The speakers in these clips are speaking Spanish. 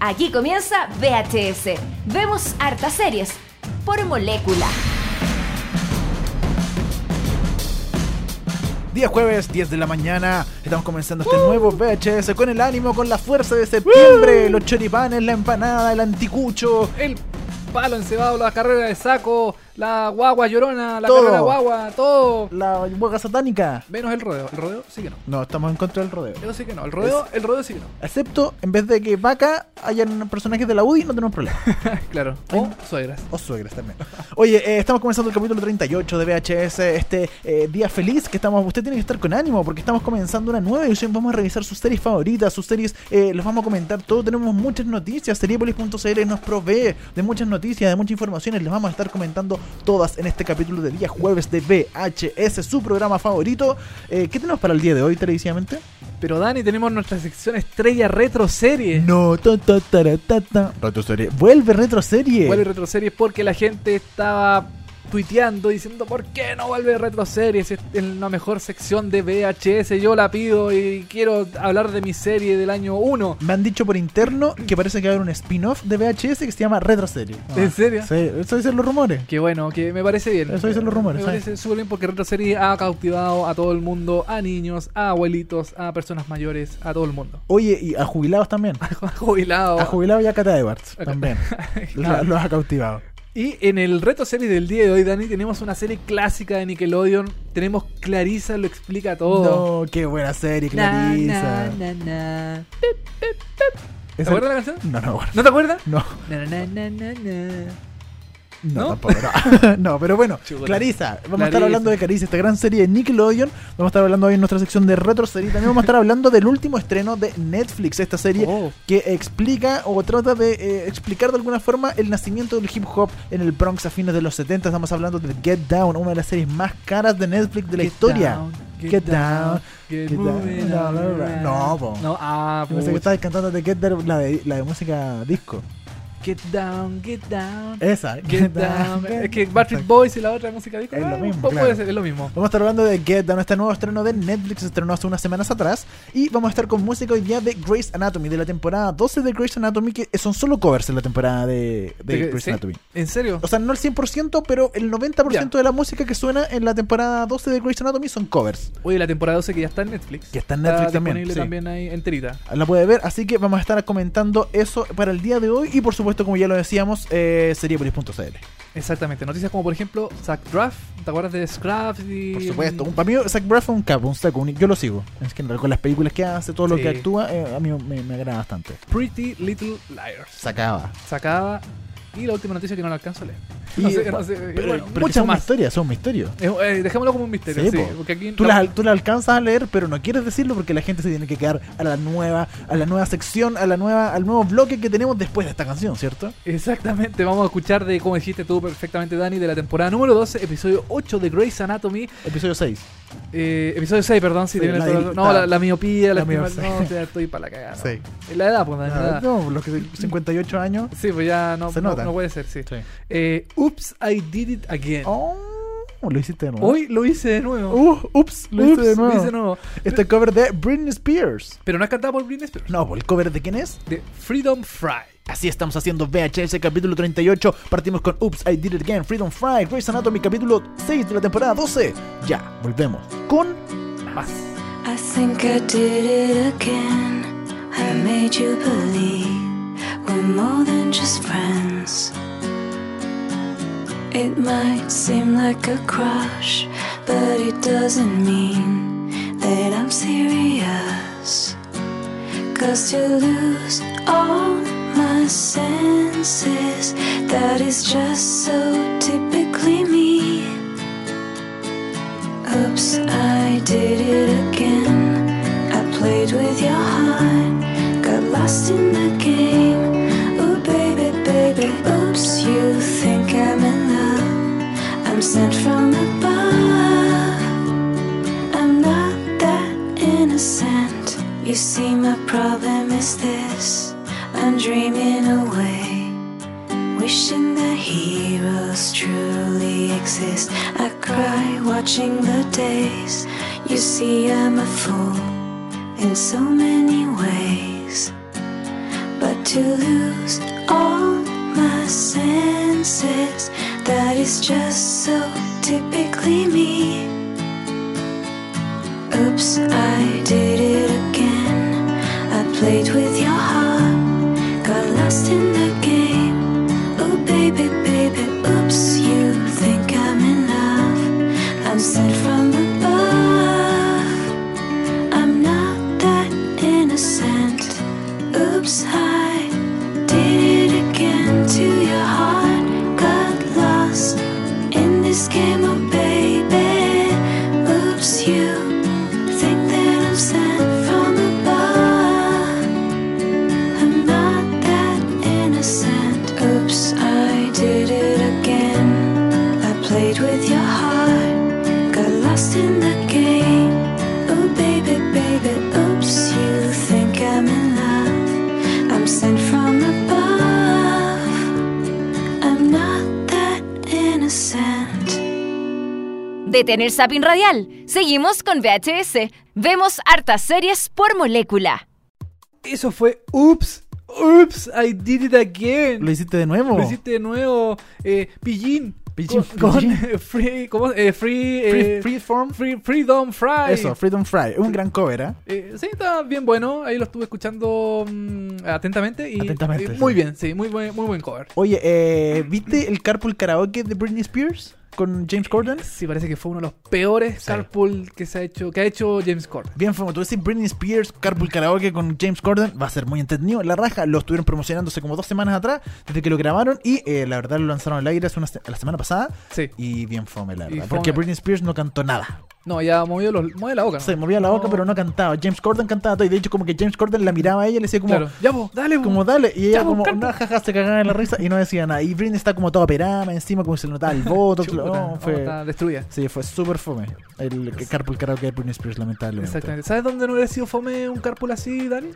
Aquí comienza VHS. Vemos hartas series por molécula. Día jueves, 10 de la mañana, estamos comenzando este nuevo VHS con el ánimo, con la fuerza de septiembre, los choripanes, la empanada, el anticucho, El palo encebado, la carrera de saco, la guagua llorona, la Todo. carrera guagua, todo. la hueca satánica. Menos el rodeo. El rodeo sí que no. No, estamos en contra del rodeo. Eso sí que no. El rodeo, el rodeo sí que no. Excepto, en vez de que vaca hayan personajes de la UDI, no tenemos problema. claro. O suegras. O suegras también. Oye, eh, estamos comenzando el capítulo 38 de VHS, este eh, día feliz que estamos. Usted tiene que estar con ánimo porque estamos comenzando una nueva edición. Vamos a revisar sus series favoritas, sus series, eh, los vamos a comentar todo. Tenemos muchas noticias. Seriepolis.cl nos provee de muchas noticias, de muchas informaciones. Les vamos a estar comentando todas en este capítulo de día jueves de VHS, su programa favorito. Eh, ¿Qué tenemos para el día de hoy televisivamente? Pero Dani, tenemos nuestra sección estrella retro serie. No, ta, ta, tara, ta, ta. Retro serie. Vuelve retro serie. Vuelve retro series porque la gente estaba tuiteando diciendo ¿por qué no vuelve retro series Es en la mejor sección de VHS? Yo la pido y quiero hablar de mi serie del año 1. Me han dicho por interno que parece que va a haber un spin-off de VHS que se llama Retro Serie. ¿En serio? Sí, eso dicen los rumores. Que bueno, que me parece bien. Eso dicen los rumores, Me ¿sabes? parece súper bien porque Retro Series ha cautivado a todo el mundo, a niños, a abuelitos, a personas mayores, a todo el mundo. Oye, y a jubilados también. A jubilados. A jubilados y a Cata Edwards también. Los ha cautivado. Y en el Retro Series del día de hoy, Dani, tenemos una serie clásica de Nickelodeon. Tenemos Clarisa lo explica todo. No, qué buena serie, Na, Clarisa. na, na, na. ¿Te Esa- acuerdas de la canción? No, no, bueno. ¿No te acuerdas? No, no, ¿No? tampoco. No. No, pero bueno, Chuta. Clarisa. Vamos a estar hablando de Clarisa, esta gran serie de Nickelodeon. Vamos a estar hablando hoy en nuestra sección de Retro Serie. También vamos a estar hablando del último estreno de Netflix, esta serie Oh. que explica o trata de eh, explicar de alguna forma el nacimiento del hip hop en el Bronx a fines de los 70. Estamos hablando de Get Down, una de las series más caras de Netflix de la Get historia. down, Get down, get get moving down. No, po. No, ah, Yo pensé que estabas cantando de Get Down, la de, la de música disco. Get down, get down. Esa, Get down. Es que Backstreet Boys y la otra música disco. Es lo ah, mismo, Puede claro. ser, es lo mismo. Vamos a estar hablando de Get Down, este nuevo estreno de Netflix, se estrenó hace unas semanas atrás. Y vamos a estar con música hoy día de Grey's Anatomy, de la temporada 12 de Grey's Anatomy, que son solo covers en la temporada de, de ¿De qué? Grey's ¿Sí? Anatomy. ¿En serio? O sea, no el 100%, pero el 90% Ya. de la música que suena en la temporada 12 de Grey's Anatomy son covers. Oye, la temporada 12 que ya está en Netflix. Que está en Netflix también, disponible sí. también ahí enterita. La puede ver, así que vamos a estar comentando eso para el día de hoy. Y por supuesto, como ya lo decíamos, eh, seriepolis.cl. Exactamente. Noticias como por ejemplo Zack Draft. ¿Te acuerdas de Scraps? Y... Por supuesto, un- para mí Zach Braff es un capo, un saco, un- yo lo sigo. Es que con las películas que hace, todo lo que actúa, eh, a mí me, me agrada bastante. Pretty Little Liars. Sacaba. Sacaba. Y la última noticia que no la alcanzo a leer. No sé, no sé, pero, bueno, pero que muchas son más. misterios, son misterios. Eh, eh, dejémoslo como un misterio, Sí, sí. po. porque aquí Tú la- las, tú las alcanzas a leer, pero no quieres decirlo porque la gente se tiene que quedar a la nueva, a la nueva sección, a la nueva, al nuevo bloque que tenemos después de esta canción, ¿cierto? Exactamente, vamos a escuchar de, como dijiste tú perfectamente, Dani, de la temporada número 12, episodio 8 de Grey's Anatomy. Episodio 6. Eh, episodio 6, perdón, si Sí, la- No, la, la miopía, la, la miopía. No, ya estoy para la cagada. ¿no? Sí. La edad, pues, la edad. no, los que 58 años. Sí, pues ya no, Se no, nota. no puede ser, sí. Sí. Eh, Oops, I did it again. Oh, lo hiciste de nuevo. Hoy lo hice de nuevo. Uh, ups, lo Ups, hice de nuevo. Lo hice de nuevo. Este cover de Britney Spears. Pero no es cantado por Britney Spears. No, ¿el cover de quién es? De Freedom Fry. Así estamos haciendo VHS capítulo 38. Partimos con Oops, I Did It Again, Freedom Fry, Grey's Anatomy capítulo 6 de la temporada 12. Ya, volvemos con Más. I think I did it again. I made you believe we're more than just friends. It might seem like a crush, but it doesn't mean that I'm serious. Cause to lose all my senses. That is just so typically me. Oops, I did it again. I played with your heart Got lost in the game. Ooh baby, baby, oops You think I'm in love. I'm sent from above. I'm not that innocent. You see, my problem is this I'm dreaming away, wishing that heroes truly exist. I cry watching the days. You see, I'm a fool in so many ways. But to lose all my senses, that is just so typically me. Oops, I did it again. I played with your heart, got lost in the game. Detener Zapping Radial. Seguimos con VHS. Vemos hartas series por molécula. Eso fue Oops. Oops, I did it again. ¿Lo hiciste de nuevo? Lo hiciste de nuevo. Eh, Pillín. Pillín, Con, con, Pillín. eh, free, ¿cómo? Eh, free, Free- eh, Freeform. free- Freedom Fry. Eso, Freedom Fry. Un gran cover, ¿eh? Eh, sí, está bien bueno. Ahí lo estuve escuchando mm, atentamente. Y, Atentamente, sí. muy bien, sí, muy buen, muy buen cover. Oye, eh, ¿viste el Carpool Karaoke de Britney Spears con James Corden? Sí, parece que fue uno de los peores Sí. carpool que se ha hecho, que ha hecho James Corden. Bien, como tú decís, Britney Spears, Carpool Karaoke con James Corden, va a ser muy entretenido. La raja lo estuvieron promocionándose como dos semanas atrás, desde que lo grabaron, y eh, la verdad lo lanzaron al aire hace una se- la semana pasada, Sí. y bien fome, la verdad. Porque Britney Spears no cantó nada. No, ya movió, los, mueve la boca. ¿no? Se movía la boca, No. pero no cantaba. James Corden cantaba todo, y de hecho, como que James Corden la miraba a ella y le decía como. Claro. Ya vos, dale vos. Como dale, y ella Ya, como, no, jaja, se cagaba en la risa y no decía nada. Y Britney está como toda perama encima, como se le notaba el voto. No, no, fue, está destruida. sí, fue súper fome. El Carpool Karaoke de Britney Spears, lamentablemente. Exactamente. ¿Sabes dónde no hubiera sido fome un carpool así, Dani?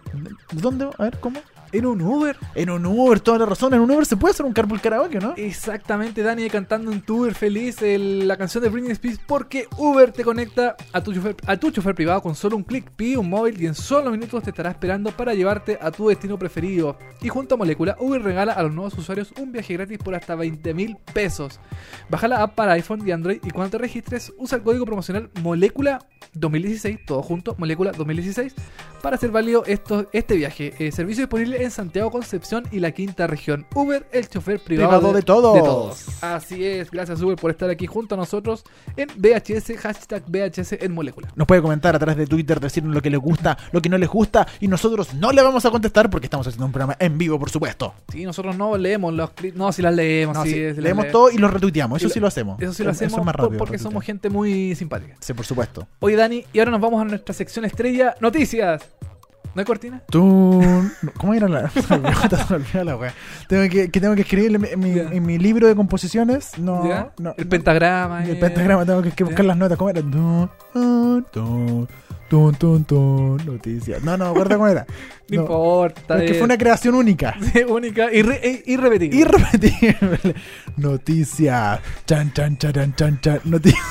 ¿Dónde? A ver, ¿cómo? En un Uber. En un Uber, toda la razón. En un Uber se puede hacer un carpool karaoke, ¿no? Exactamente, Dani cantando en tu Uber feliz el- la canción de Britney Spears porque Uber te conecta a tu, chofer, a tu chofer privado con solo un clic, pide un móvil y en solo minutos te estará esperando para llevarte a tu destino preferido. Y junto a Molécula, Uber regala a los nuevos usuarios un viaje gratis por hasta 20 mil pesos. Baja la app para iPhone y Android y cuando te registres usa el código promocional Molécula 2016, todo junto, Molécula 2016, para hacer válido esto, este viaje. Eh, servicio disponible en Santiago, Concepción y la quinta región. Uber, el chofer privado, Privado de todos. Así es, gracias Uber por estar aquí junto a nosotros en VHS, hashtag VHS en molécula. Nos puede comentar a través de Twitter, decirnos lo que les gusta, lo que no les gusta, y nosotros no le vamos a contestar porque estamos haciendo un programa en vivo, por supuesto. Sí, nosotros no leemos los cri- No, si las leemos, No, sí, leemos le- todo y lo retuiteamos, eso sí lo hacemos. Eso sí lo hacemos es más rápido. porque retuitear. somos gente muy simpática. Sí, por supuesto. Oye, Dani, y ahora nos vamos a nuestra sección estrella, noticias. ¿No hay cortina? Tú... ¿Cómo era la... se me olvidó, la wea. Tengo que, que tengo que escribir en mi, en mi- Ya. en mi libro de composiciones. No, el pentagrama. El eh. pentagrama tengo que, que buscar las notas. ¿Cómo era? Tun, tun, tun, noticias. No, no, acuerdo cómo era. No, No. importa. Es que eh. fue una creación única. Sí, única, irre- e- irrepetible. Irrepetible. Noticias. Chan, chan, chan, chan, chan. Noticias.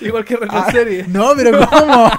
Igual que la Ah, serie. No, pero ¿cómo?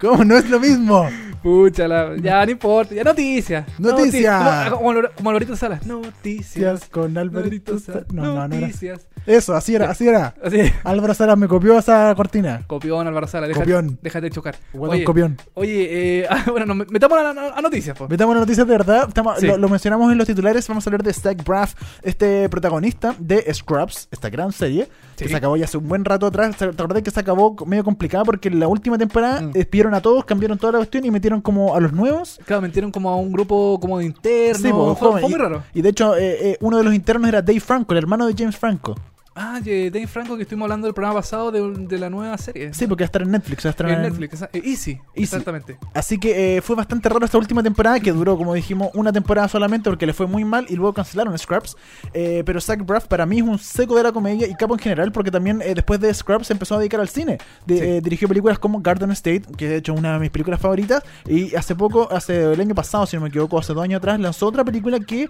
¿Cómo? No es lo mismo. Pucha, ya no importa. Ya noticias. Noticias. Noti- como, como, Alvarito Salas. Noticias. Noticias con Alvarito. Sa- No, no, no era. Noticias. Eso, así era, así era. Así es. Álvaro Salas me copió esa cortina. Copión, Álvaro Salas. Déjate, Copión. déjate de chocar. Guatón Oye, copión. oye, eh, ah, bueno, nos metamos a, a- a noticias, po. Metamos una noticia de verdad. Estamos- Sí. lo, lo mencionamos en los titulares. Vamos a hablar de Zach Braff, este protagonista de Scrubs, esta gran serie, Sí. que se acabó ya hace un buen rato atrás. ¿Te acordás que se acabó medio complicada? Porque en la última temporada Mm. despidieron a todos, cambiaron toda la cuestión y metieron como a los nuevos. Claro, metieron como a un grupo como de internos. Sí, po, fue, muy Y- raro. Y de hecho, eh, eh, uno de los internos era Dave Franco, el hermano de James Franco. Ah, de Dave Franco que estuvimos hablando del programa pasado de, de la nueva serie. Sí, porque va a estar en Netflix. Va a estar En en- Netflix, esa- eh, Easy, exactamente. Así que eh, fue bastante raro esta última temporada, que duró, como dijimos, una temporada solamente porque le fue muy mal y luego cancelaron Scrubs. Eh, pero Zach Braff para mí es un seco de la comedia y capo en general porque también eh, después de Scrubs se empezó a dedicar al cine. De- Sí. dirigió películas como Garden State, que de hecho es una de mis películas favoritas. Y hace poco, hace el año pasado, si no me equivoco, hace dos años atrás, lanzó otra película que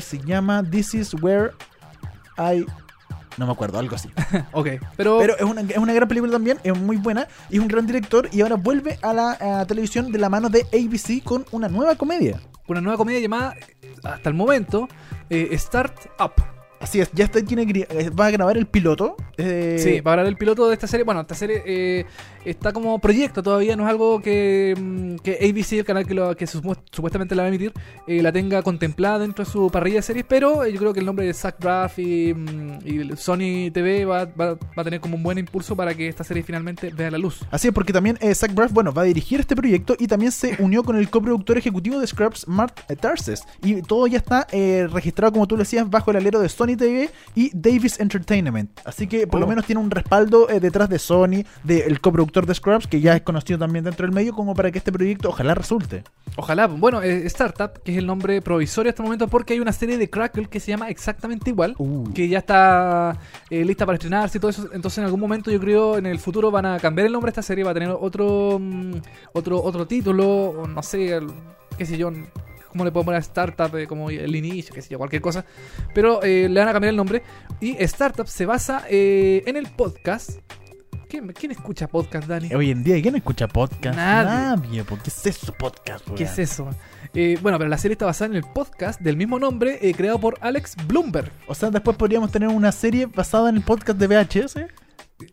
se llama This Is Where I... No me acuerdo, algo así. Ok, pero, Pero es una, es una gran película también, es muy buena y es un gran director y ahora vuelve a la a televisión de la mano de ABC con una nueva comedia. una nueva comedia llamada, hasta el momento, eh, Start Up. Así es, ya está, tiene, eh, va a grabar el piloto. eh, Sí, va a hablar el piloto de esta serie. Bueno, esta serie eh, está como proyecto todavía, no es algo que, mm, que ABC, el canal que, lo, que supu- supuestamente la va a emitir, eh, la tenga contemplada dentro de su parrilla de series, pero eh, yo creo que el nombre de Zach Braff y, mm, y Sony TV va, va- va a tener como un buen impulso para que esta serie finalmente vea la luz. Así es, porque también eh, Zach Braff, bueno, va a dirigir este proyecto y también se unió con el coproductor ejecutivo de Scrubs, Mark Tarses. Y todo ya está eh, registrado, como tú le decías, bajo el alero de Sony TV y Davis Entertainment. Así que por lo Oh. menos tiene un respaldo detrás de Sony, del coproductor de Scrubs, que ya es conocido también dentro del medio, como para que este proyecto ojalá resulte. Ojalá, bueno, eh, Startup, que es el nombre provisorio hasta el momento, porque hay una serie de Crackle que se llama exactamente igual, Uh. que ya está eh, lista para estrenarse y todo eso. Entonces, en algún momento, yo creo, en el futuro van a cambiar el nombre de esta serie, va a tener otro mm, otro otro título, no sé, el- qué sé yo, cómo le puedo poner a Startup, eh, como el inicio, qué sé yo, cualquier cosa. Pero le van a cambiar el nombre. Y Startup se basa en el podcast. ¿Quién, quién escucha podcast, Dani? Hoy en día, ¿quién escucha podcast? Nadie. ¿por ¿Qué es eso, podcast? ¿Qué weón? es eso? Eh, bueno, pero la serie está basada en el podcast del mismo nombre, eh, creado por Alex Bloomberg. O sea, después podríamos tener una serie basada en el podcast de VHS.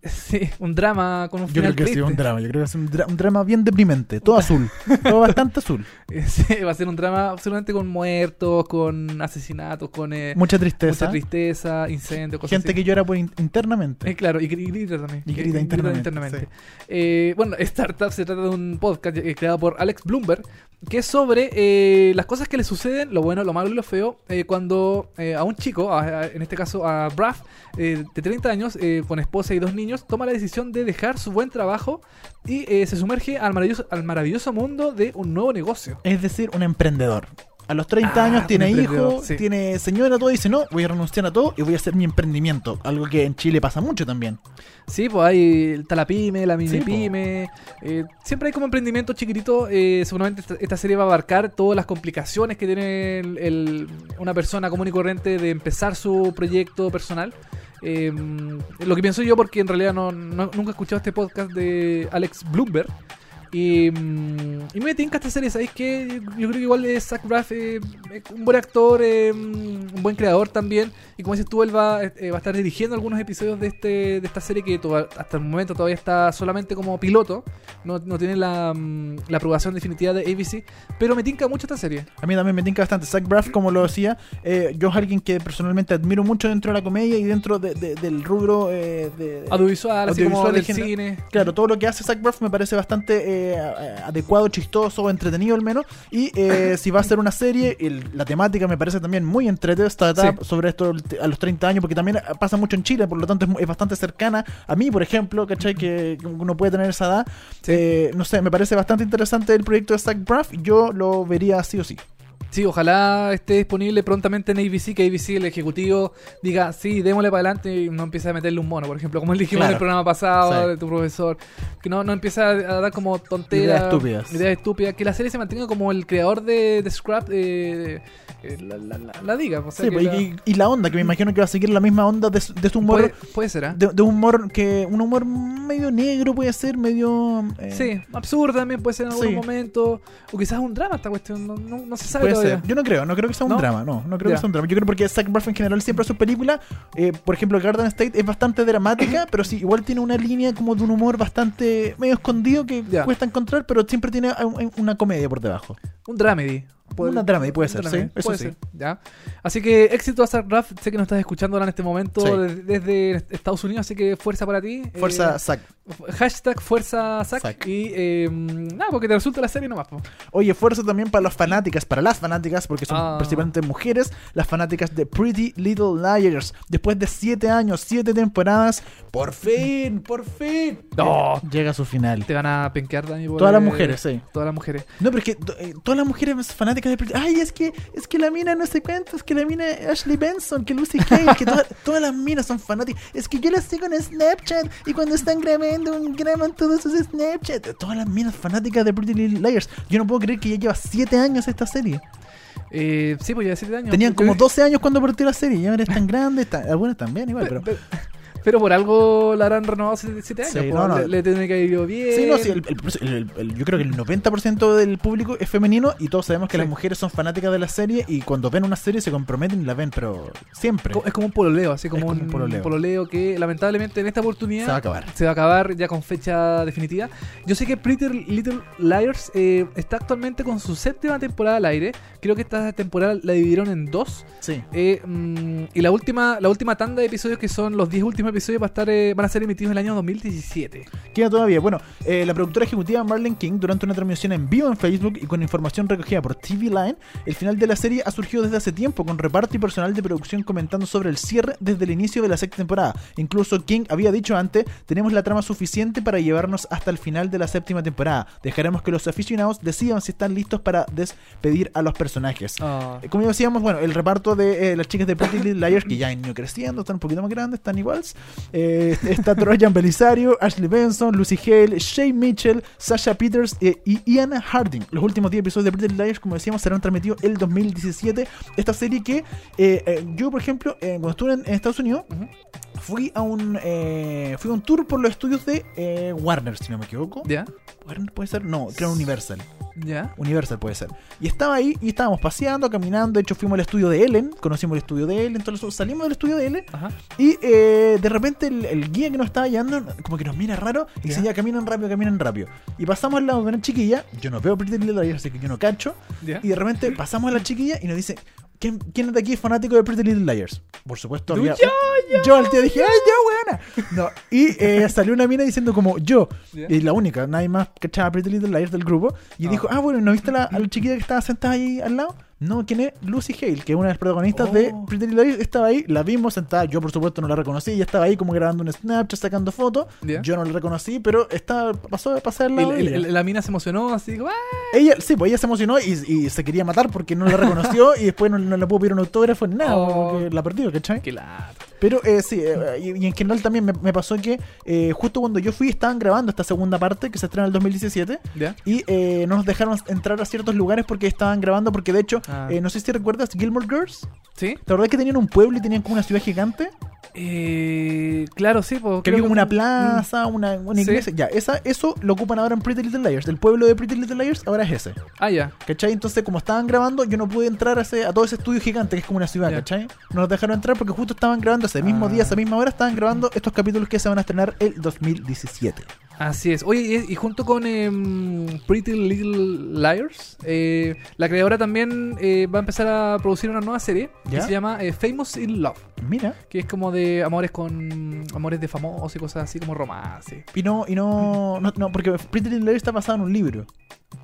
Sí, un drama con un Yo final creo que sí, un drama. Yo creo que es un, dra- un drama bien deprimente. Todo azul. todo bastante azul. Sí, va a ser un drama absolutamente con muertos, con asesinatos, con eh, Mucha tristeza. mucha tristeza, incendios, cosas Gente así. que llora por in- internamente. Eh, claro, y, gri- grita también. Y Eh, grita internamente, sí. Eh, bueno, Startup se trata de un podcast creado por Alex Bloomberg, que es sobre las cosas que le suceden, lo bueno, lo malo y lo feo, cuando a un chico, a- a- en este caso a Braff, de 30 años, con esposa y dos niños, toma la decisión de dejar su buen trabajo y eh, se sumerge al maravilloso, al maravilloso mundo de un nuevo negocio. Es decir, un emprendedor. A los 30 Ah, años tiene hijos, sí. tiene señora, todo. Y dice, no, voy a renunciar a todo y voy a hacer mi emprendimiento. Algo que en Chile pasa mucho también. Sí, pues hay está la pyme, la mini Sí, pyme. eh, siempre hay como emprendimiento chiquitito. eh, seguramente esta, esta serie va a abarcar todas las complicaciones que tiene el- el- una persona común y corriente de empezar su proyecto personal. Eh, lo que pienso yo, porque en realidad no, no- nunca he escuchado este podcast de Alex Bloomberg. Y, mm, y me tinca esta serie, ¿sabéis qué? Yo creo que igual es Zach Braff, eh, es un buen actor, eh, un buen creador también. Y como dices tú, él va, eh, va a estar dirigiendo algunos episodios de este de esta serie que hasta el momento todavía está solamente como piloto. No, no tiene la, mm, la aprobación definitiva de ABC. Pero me tinca mucho esta serie. A mí también me tinca bastante. Zach Braff, como lo decía, eh, yo es alguien que personalmente admiro mucho dentro de la comedia y dentro de- de- del rubro de, Audiovisual, así como Audiovisual del cine. Claro, todo lo que hace Zach Braff me parece bastante eh, adecuado, chistoso, entretenido al menos. Y eh, si va a ser una serie, el- la temática me parece también muy entretenida Sí. sobre esto a los 30 años, porque también pasa mucho en Chile, por lo tanto es bastante cercana a mí, por ejemplo, ¿cachai? Que uno puede tener esa edad. Eh, no sé, me parece bastante interesante el proyecto de Zach Braff. Yo lo vería sí o sí. Sí, ojalá esté disponible prontamente en ABC, que ABC, el ejecutivo, diga, sí, démosle para adelante y no empiece a meterle un mono, por ejemplo, como dijimos en Claro. el programa pasado Sí. de tu profesor, que no, no empiece a, a dar como tonteras, Ideas estúpidas. ideas estúpidas, que la serie se mantenga como el creador de, de Scrap eh, eh, la, la- la- la diga. O sea, Sí, que pues, y, y la onda, que me imagino que va a seguir la misma onda de, de humor. puede, puede ser, ¿ah? De, de un humor que. Un humor medio negro puede ser, medio. eh, Sí, absurdo también puede ser en algún Sí. momento, o quizás un drama esta cuestión, no, no- no se sabe. Ser. Yo no creo, no creo que sea un ¿No? drama, no, no creo que sea un drama. Yo creo porque Zach Braff en general siempre sus películas, eh, por ejemplo, Garden State es bastante dramática, pero sí, igual tiene una línea como de un humor bastante medio escondido que cuesta encontrar, pero siempre tiene un- una comedia por debajo. Un dramedy. Puede- Una dramedy puede ser, dramedy, sí, eso puede sí. ser, ¿ya? Así que éxito a Braff, sé que nos estás escuchando ahora en este momento Sí. desde Estados Unidos, así que fuerza para ti. Fuerza Eh, hashtag fuerza. Zack. Y eh, nada, porque te resulta la serie nomás. po. Oye, fuerza también para las fanáticas, para las fanáticas, porque son Ah. principalmente mujeres, las fanáticas de Pretty Little Liars. Después de siete años, siete temporadas, por fin, por fin, No. llega a su final. Te van a penquear, Dani. Todas las eh, mujeres, sí. Todas las mujeres. No, pero es que eh, todas las mujeres fanáticas de Ay, es que, es que la mina no sé cuánto, es que la mina Ashley Benson, que Lucy Hale, que toda- todas las minas son fanáticas. Es que yo las sigo en Snapchat y cuando están grabando, graban todos sus Snapchat. Todas las minas fanáticas de Pretty Little Liars. Yo no puedo creer que ya lleva siete años esta serie. Eh, sí, pues ya 7 años. Tenían como creo- 12 años cuando partió la serie y ahora están grandes, están- algunas también igual, pero... Pero, por algo la harán renovado 7 años. Sí, no, no. Le, le tiene que haber ido bien. Sí, no, sí, el- el- el- el- yo creo que el 90% del público es femenino y todos sabemos que las mujeres son fanáticas de la serie y cuando ven una serie se comprometen y la ven, pero siempre. Es como un pololeo, así como, como un un pololeo. que lamentablemente en esta oportunidad Se va a acabar. se va a acabar ya con fecha definitiva. Yo sé que Pretty Little Liars eh, está actualmente con su séptima temporada al aire. Creo que esta temporada la dividieron en dos. Sí. Eh, mm, y la última, la última tanda de episodios, que son los 10 últimos episodios, va a estar, eh, van a ser emitidos en el año 2017. Queda todavía. Bueno, eh, la productora ejecutiva Marlene King, durante una transmisión en vivo en Facebook y con información recogida por TV Line, el final de la serie ha surgido desde hace tiempo, con reparto y personal de producción comentando sobre el cierre desde el inicio de la sexta temporada. Incluso King había dicho antes, tenemos la trama suficiente para llevarnos hasta el final de la séptima temporada. Dejaremos que los aficionados decidan si están listos para despedir a los personajes. Eh, Como decíamos, bueno, el reparto de eh, las chicas de Pretty Little Liars, que ya han ido creciendo, están un poquito más grandes, están iguales. Eh, está Troyan Belisario, Ashley Benson, Lucy Hale, Shay Mitchell, Sasha Peters eh, y Ian Harding. Los últimos 10 episodios de Pretty Liars, como decíamos, serán transmitidos el 2017. Esta serie que eh, eh, yo, por ejemplo, cuando estuve en, Estados Unidos. Fui a un eh, fui a un tour por los estudios de eh, Warner, si no me equivoco. ¿Ya? ¿Warner puede ser? No, creo Universal. ¿Ya? Universal puede ser. Y estaba ahí y estábamos paseando, caminando. De hecho, fuimos al estudio de Ellen. Conocimos el estudio de Ellen. Entonces salimos del estudio de Ellen. Ajá. Y eh, de repente el, el guía que nos estaba guiando, como que nos mira raro. Y dice: Ya. Caminan rápido, caminan rápido. Y pasamos al lado de una chiquilla. Yo no veo Pretty Little Liars, así que yo no cacho. ¿Ya? Y de repente pasamos a la chiquilla y nos dice: ¿Quién, quién de aquí es fanático de Pretty Little Liars? Por supuesto, había. yo, Yo al tío dije, ¡ay, yo, buena! No, y eh, salió una mina diciendo como yo, y la única, nadie más cachaba Pretty Little Liars del grupo, y Ah. dijo, ah, bueno, ¿no viste la, a la chiquilla que estaba sentada ahí al lado? No, ¿quién es? Lucy Hale, que es una de las protagonistas de Oh. Pretty Little Liars, estaba ahí, la vimos sentada, yo por supuesto no la reconocí, ella estaba ahí como grabando un Snapchat, sacando fotos, yo no la reconocí, pero estaba, pasó a pasar al Y lado el- de el- ella. la mina se emocionó así, como, ¡ah! Ella, sí, pues ella se emocionó y, y se quería matar porque no la reconoció y después no, no le pudo pedir un autógrafo ni nada, Oh. porque la perdió, ¿cachai? ¡Qué lata! Pero eh, sí, eh, y, y en general también me, me pasó que eh, justo cuando yo fui estaban grabando esta segunda parte que se estrena en el 2017 ¿Ya? y eh, no nos dejaron entrar a ciertos lugares porque estaban grabando porque de hecho, Ah. eh, no sé si recuerdas Gilmore Girls, ¿Sí? ¿te acordás que tenían un pueblo y tenían como una ciudad gigante? Eh, claro, sí. Pues, Que había como una mm, plaza, una, una Sí. iglesia, ya, esa, eso lo ocupan ahora en Pretty Little Liars, el pueblo de Pretty Little Liars ahora es ese. Ah, ya. ¿Cachai? Entonces, como estaban grabando, yo no pude entrar a, ese- a todo ese estudio gigante que es como una ciudad, Ya. ¿cachai? No nos dejaron entrar porque justo estaban grabando ese mismo Ah. día, esa misma hora, estaban grabando estos capítulos que se van a estrenar el 2017. Así es. Oye, y, y junto con em, Pretty Little Liars, eh, la creadora también eh, va a empezar a producir una nueva serie ¿Ya? que se llama eh, Famous in Love, Mira. que es como de amores con amores de famosos y cosas así como romance. Y no, y no, no, no, porque Pretty Little Liars está basado en un libro.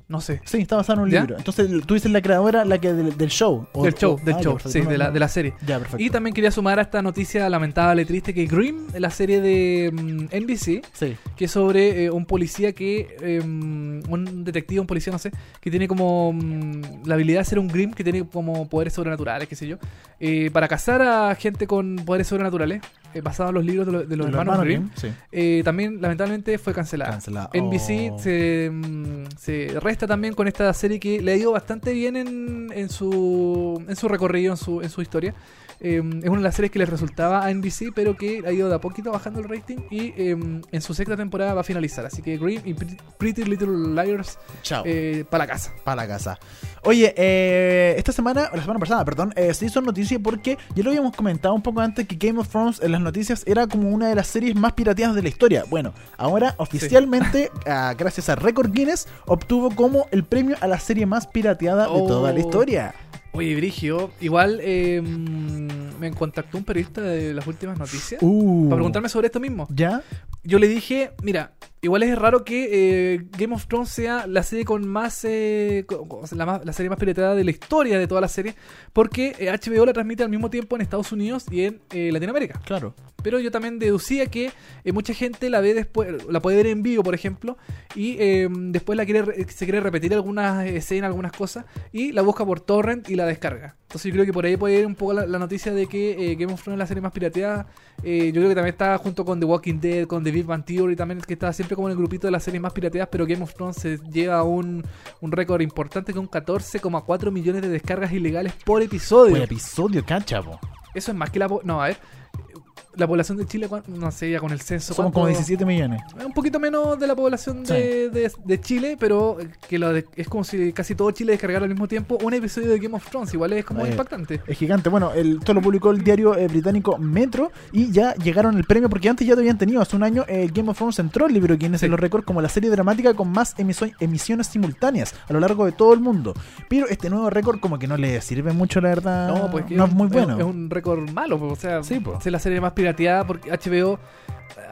No sé. Sí, está basado en un ¿Ya? libro. Entonces, tú dices la creadora, la que del, del show. o- del show, o- del ah, show, perfecto. sí, de la, de la serie. Ya, perfecto. Y también quería sumar a esta noticia lamentable y triste que Grimm, la serie de mm, NBC, Sí. que es sobre eh, un policía que, eh, un detective, un policía, no sé, que tiene como mm, la habilidad de ser un Grimm, que tiene como poderes sobrenaturales, qué sé yo, eh, para cazar a gente con poderes sobrenaturales, eh, basado en los libros de, lo- de los hermanos Grimm. Sí. Eh, también lamentablemente fue cancelada. Cancelada. NBC Oh. se, mm, se resta también con esta serie que le ha ido bastante bien en, en su, en su recorrido, en su, en su historia. Eh, es una de las series que les resultaba a NBC, pero que ha ido de a poquito bajando el rating y eh, en su sexta temporada va a finalizar. Así que Grimm y Pretty, Little Liars Chao. eh, para la casa. para la casa. Oye, eh, esta semana, o la semana pasada, perdón, eh, se hizo noticia porque ya lo habíamos comentado un poco antes que Game of Thrones en las noticias, era como una de las series más pirateadas de la historia. Bueno, ahora oficialmente, ah, gracias a Record Guinness, obtuvo como el premio a la serie más pirateada de toda la Oh. historia. Oye, Brigio, igual eh, mm, me contactó un periodista de las últimas noticias Uh. para preguntarme sobre esto mismo. ¿Ya? Yo le dije, mira, igual es raro que eh, Game of Thrones sea la serie con más, eh, la, más- la serie más pirateada de la historia de toda la serie, porque eh, HBO la transmite al mismo tiempo en Estados Unidos y en eh, Latinoamérica. Claro. Pero yo también deducía que eh, mucha gente la ve después, la puede ver en vivo, por ejemplo, y eh, después la quiere, re- se quiere repetir algunas escenas, algunas cosas, y la busca por torrent y la descarga. Entonces yo creo que por ahí puede ir un poco la, la noticia de que eh, Game of Thrones es la serie más pirateada. Eh, yo creo que también está junto con The Walking Dead, con The Big Bang Theory, también que está siempre como en el grupito de las series más pirateadas, pero Game of Thrones se lleva un, un récord importante con 14,4 millones de descargas ilegales por episodio. Por episodio, cachapo. Eso es más que la... po- No, a ver. La población de Chile, ¿cuán- no sé, ya con el censo. Somos ¿cuánto- como 17 millones. Un poquito menos de la población de, de- de Chile, pero que lo de- es como si casi todo Chile descargara al mismo tiempo un episodio de Game of Thrones. Igual es como Eh, impactante. Es gigante. Bueno, el, esto lo publicó el diario eh, británico Metro y ya llegaron el premio porque antes ya lo habían tenido. Hace un año eh, Game of Thrones entró al libro Guinness Sí. en los récords como la serie dramática con más emiso- emisiones simultáneas a lo largo de todo el mundo. Pero este nuevo récord como que no le sirve mucho, la verdad. No, pues no es muy bueno. Es un récord malo, pues, o sea, Sí, pues. es la serie más porque HBO.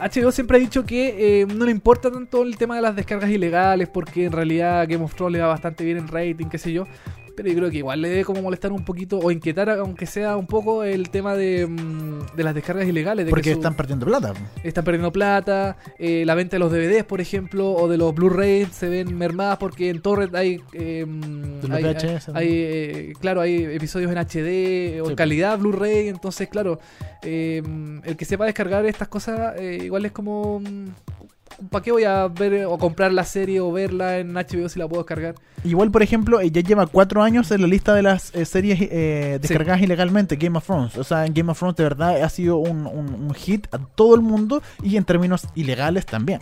HBO siempre ha dicho que eh, no le importa tanto el tema de las descargas ilegales porque en realidad Game of Thrones le va bastante bien en rating, qué sé yo. Pero yo creo que igual le debe como molestar un poquito o inquietar, aunque sea un poco, el tema de, mm, de las descargas ilegales. De que porque su- están perdiendo plata. están perdiendo plata, eh, la venta de los DVDs, por ejemplo, o de los Blu-ray se ven mermadas porque en Torrent hay, eh, De los hay, VHS, hay- hay, eh, claro, hay episodios en HD o Sí, en calidad Blu-ray, entonces, claro, eh, el que sepa descargar estas cosas eh, igual es como... ¿Para qué voy a ver o comprar la serie o verla en HBO si la puedo descargar? Igual, por ejemplo, eh, ya lleva cuatro años en la lista de las eh, series eh, descargadas ilegalmente, Game of Thrones. O sea, en Game of Thrones de verdad ha sido un, un- un hit a todo el mundo y en términos ilegales también.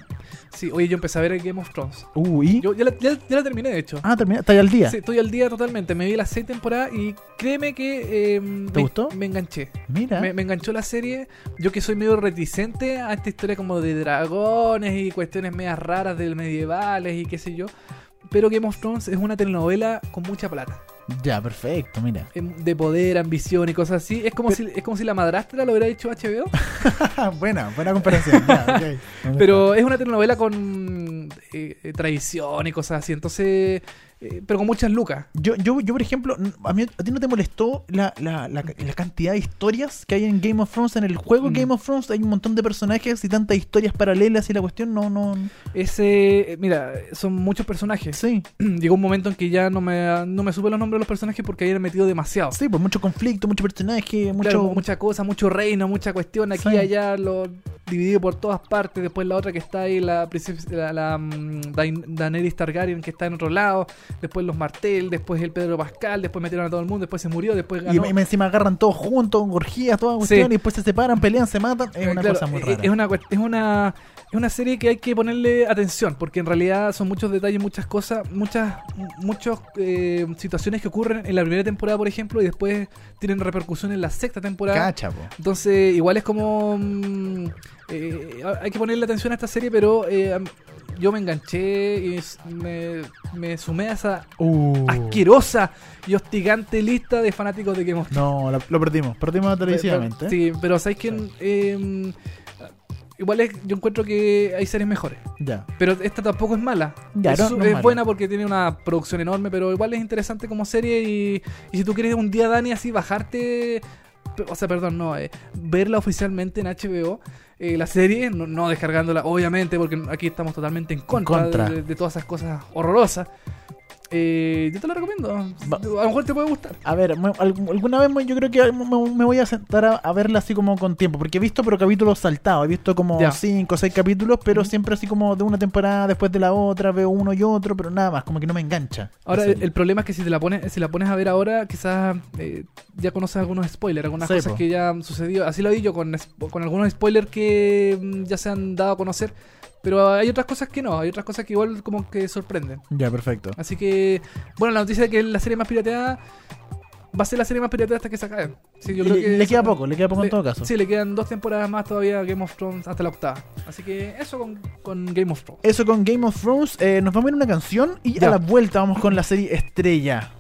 Sí, oye, yo empecé a ver Game of Thrones. Uy. Yo ya la, ya- ya la terminé, de hecho. Ah, termina, está ahí al día. Sí, estoy al día totalmente. Me vi las seis temporadas y créeme que eh, me, gustó? me enganché. Mira. Me, me enganchó la serie. Yo que soy medio reticente a esta historia como de dragones y cuestiones medias raras de medievales y qué sé yo. Pero Game of Thrones es una telenovela con mucha plata. Ya, perfecto, mira. Em, De poder, ambición y cosas así. Es como, si, es como si la madrastra lo hubiera hecho HBO. buena, buena comparación. ya. Pero es una telenovela con eh, eh, tradición y cosas así. Entonces, eh, pero con muchas lucas. Yo, yo, yo, por ejemplo, a, mí, ¿a ti no te molestó la, la, la, la cantidad de historias que hay en Game of Thrones? En el juego Mm. Game of Thrones hay un montón de personajes y tantas historias paralelas y la cuestión no... no Ese, eh, mira, son muchos personajes. sí, Llegó un momento en que ya no me, no me supe los nombres de los personajes porque habían metido demasiado. sí, pues mucho conflicto, mucho personaje, mucho... Claro, mucha cosa, mucho reino, mucha cuestión aquí Sí. y allá, lo dividido por todas partes. Después la otra que está ahí, la princesa, la, la, mm, Daenerys Targaryen que está en otro lado. Después los Martel, después el Pedro Pascal, después metieron a todo el mundo, después se murió, después y ganó. me encima agarran todos juntos, orgías, toda cuestión, Sí. y después se separan, pelean, se matan. Es Eh, una claro, cosa muy eh, rara. Es una, es una es una serie que hay que ponerle atención, porque en realidad son muchos detalles, muchas cosas, muchas muchas eh, situaciones que ocurren en la primera temporada, por ejemplo, y después tienen repercusión en la sexta temporada. Cacha, po. Entonces, igual es como. mm, eh, hay que ponerle atención a esta serie, pero eh, yo me enganché y me, me sumé a esa Uh. asquerosa y hostigante lista de fanáticos de Game of No, la- lo perdimos, perdimos televisivamente. Sí, pero ¿sabes quién? Eh, igual es, yo encuentro que hay series mejores. Ya. Pero esta tampoco es mala. Ya, es no- no es mala. buena porque tiene una producción enorme, pero igual es interesante como serie. Y, y si tú quieres un día, Dani, así bajarte. O sea, perdón, no. eh, verla oficialmente en HBO. Eh, la serie, no, no descargándola, obviamente, porque aquí estamos totalmente en contra, contra. De, de todas esas cosas horrorosas. Eh, yo te la recomiendo. Va- A lo mejor te puede gustar. A ver, me- alguna vez me- yo creo que me, me voy a sentar a, a verla así como con tiempo, porque he visto pero capítulos saltados, he visto como Ya. 5 o 6 capítulos, pero siempre así como de una temporada después de la otra, veo uno y otro, pero nada más, como que no me engancha. Ahora, el, problema es que si te la pones, si la pones a ver ahora, quizás eh, ya conoces algunos spoilers, algunas Sí, cosas po. que ya han sucedido. Así lo vi yo con, con algunos spoilers que mm, ya se han dado a conocer. Pero hay otras cosas que no, hay otras cosas que igual como que sorprenden. Ya, perfecto. Así que, bueno, la noticia de que es la serie más pirateada, va a ser la serie más pirateada hasta que se acabe. Sí, yo le, creo que le queda poco, le queda poco en todo caso. Sí, le quedan dos temporadas más todavía a Game of Thrones hasta la octava. Así que eso con, con Game of Thrones. Eso con Game of Thrones. eh, nos vamos a ir a una canción y Ya. a la vuelta vamos con la serie Estrella.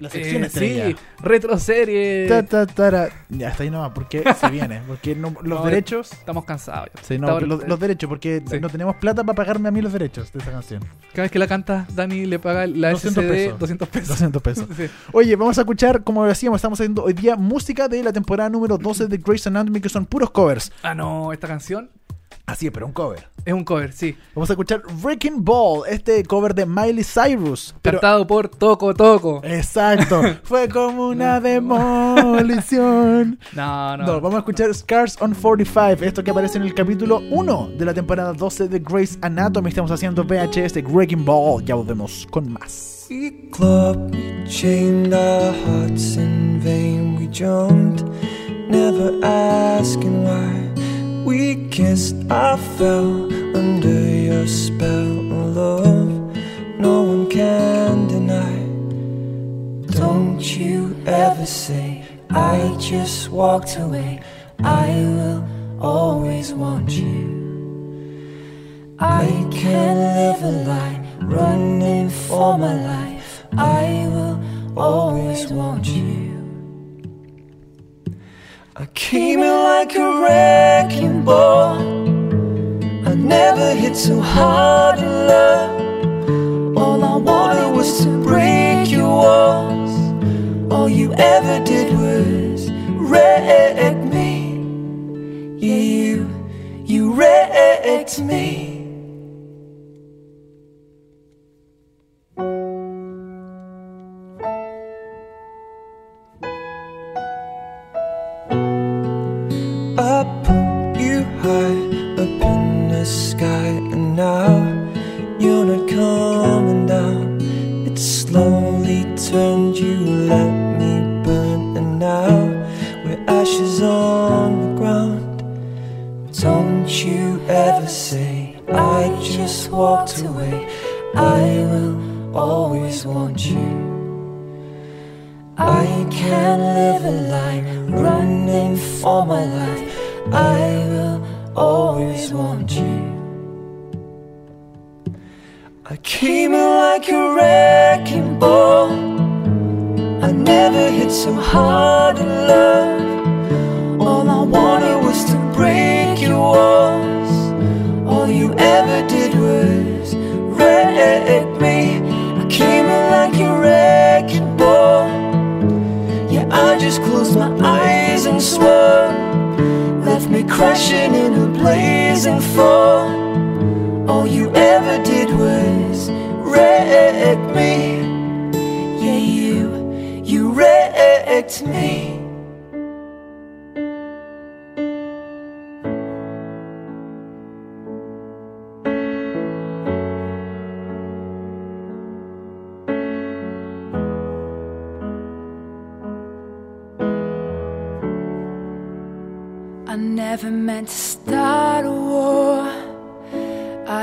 La sección Eh, Estrella. sí, retro serie. Ta, ta, tara. Ya, está ahí nomás, porque se viene. Porque no- los No, derechos. Estamos cansados. ya. Sí, no, los, los derechos, porque Sí. no tenemos plata para pagarme a mí los derechos de esa canción. Cada vez que la canta, Dani le paga la 200 SCD pesos. 200 pesos. 200 pesos. Sí. Oye, vamos a escuchar, como decíamos, estamos haciendo hoy día música de la temporada número 12 de Grey's Anatomy, que son puros covers. Ah, no, esta canción Así es, pero un cover. es un cover, sí. Vamos a escuchar Wrecking Ball, este cover de Miley Cyrus. Pero Cantado por Toco Toco. Exacto, fue como una demolición. No, no. No, vamos a escuchar Scars on 45, esto que aparece en el capítulo 1 de la temporada 12 de Grey's Anatomy. Estamos haciendo VHS de Wrecking Ball, ya volvemos con más. We clubbed, chained our hearts in vain. We jumped, never asking why. We kissed, I fell under your spell love. No one can deny. Don't you ever say, I just walked away. I will always want you. I can't live a lie, running for my life. I will always want you. I came in like a wrecking ball. I never hit so hard in love. All I wanted was to break your walls. All you ever did was wreck me. Yeah, you, you wrecked me.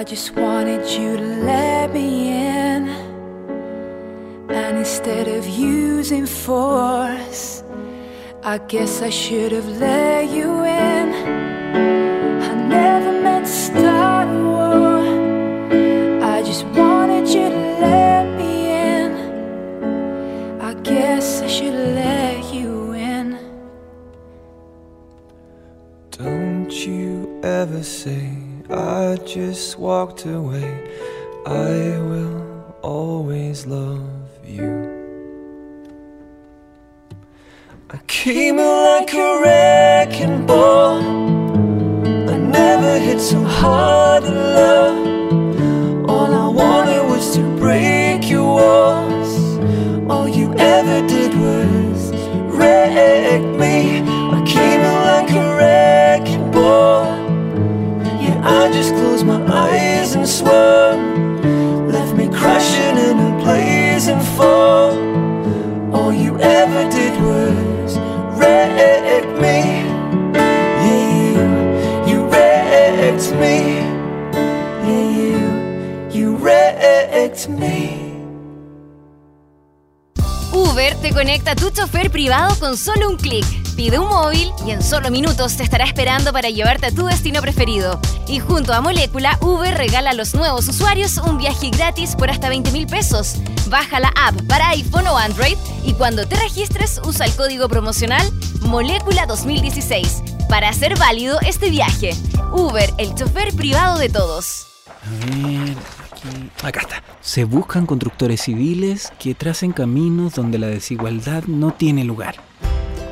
I just wanted you to let me in. And instead of using force, I guess I should have let you in. I never meant to start a war. I just wanted you to let me in. I guess I should have let you in. Don't you ever say, I just walked away. I will always love you. I came in like a wrecking ball. I never hit so hard in love. Swore. Left me crashing in a blazing fall. All you ever did was wreck me. Yeah, you, you wrecked me. Yeah, you, you wrecked me. Uber te conecta a tu chofer privado con solo un clic. Pide un móvil y en solo minutos te estará esperando para llevarte a tu destino preferido. Y junto a Molécula, Uber regala a los nuevos usuarios un viaje gratis por hasta 20 mil pesos. Baja la app para iPhone o Android y cuando te registres usa el código promocional Molécula 2016 para hacer válido este viaje. Uber, el chofer privado de todos. A ver, aquí. Acá está. Se buscan constructores civiles que tracen caminos donde la desigualdad no tiene lugar.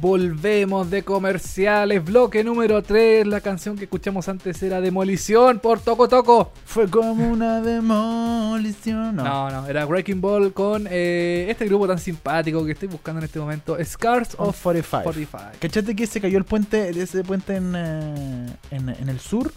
Volvemos de comerciales, bloque número 3. La canción que escuchamos antes era Demolición por Toco Toco. Fue como una demolición. No. No, no, era Breaking Ball con eh, este grupo tan simpático que estoy buscando en este momento, Scars Of of 45. 45. ¿Cachate que se cayó el puente, ese puente en, eh, en, en el sur?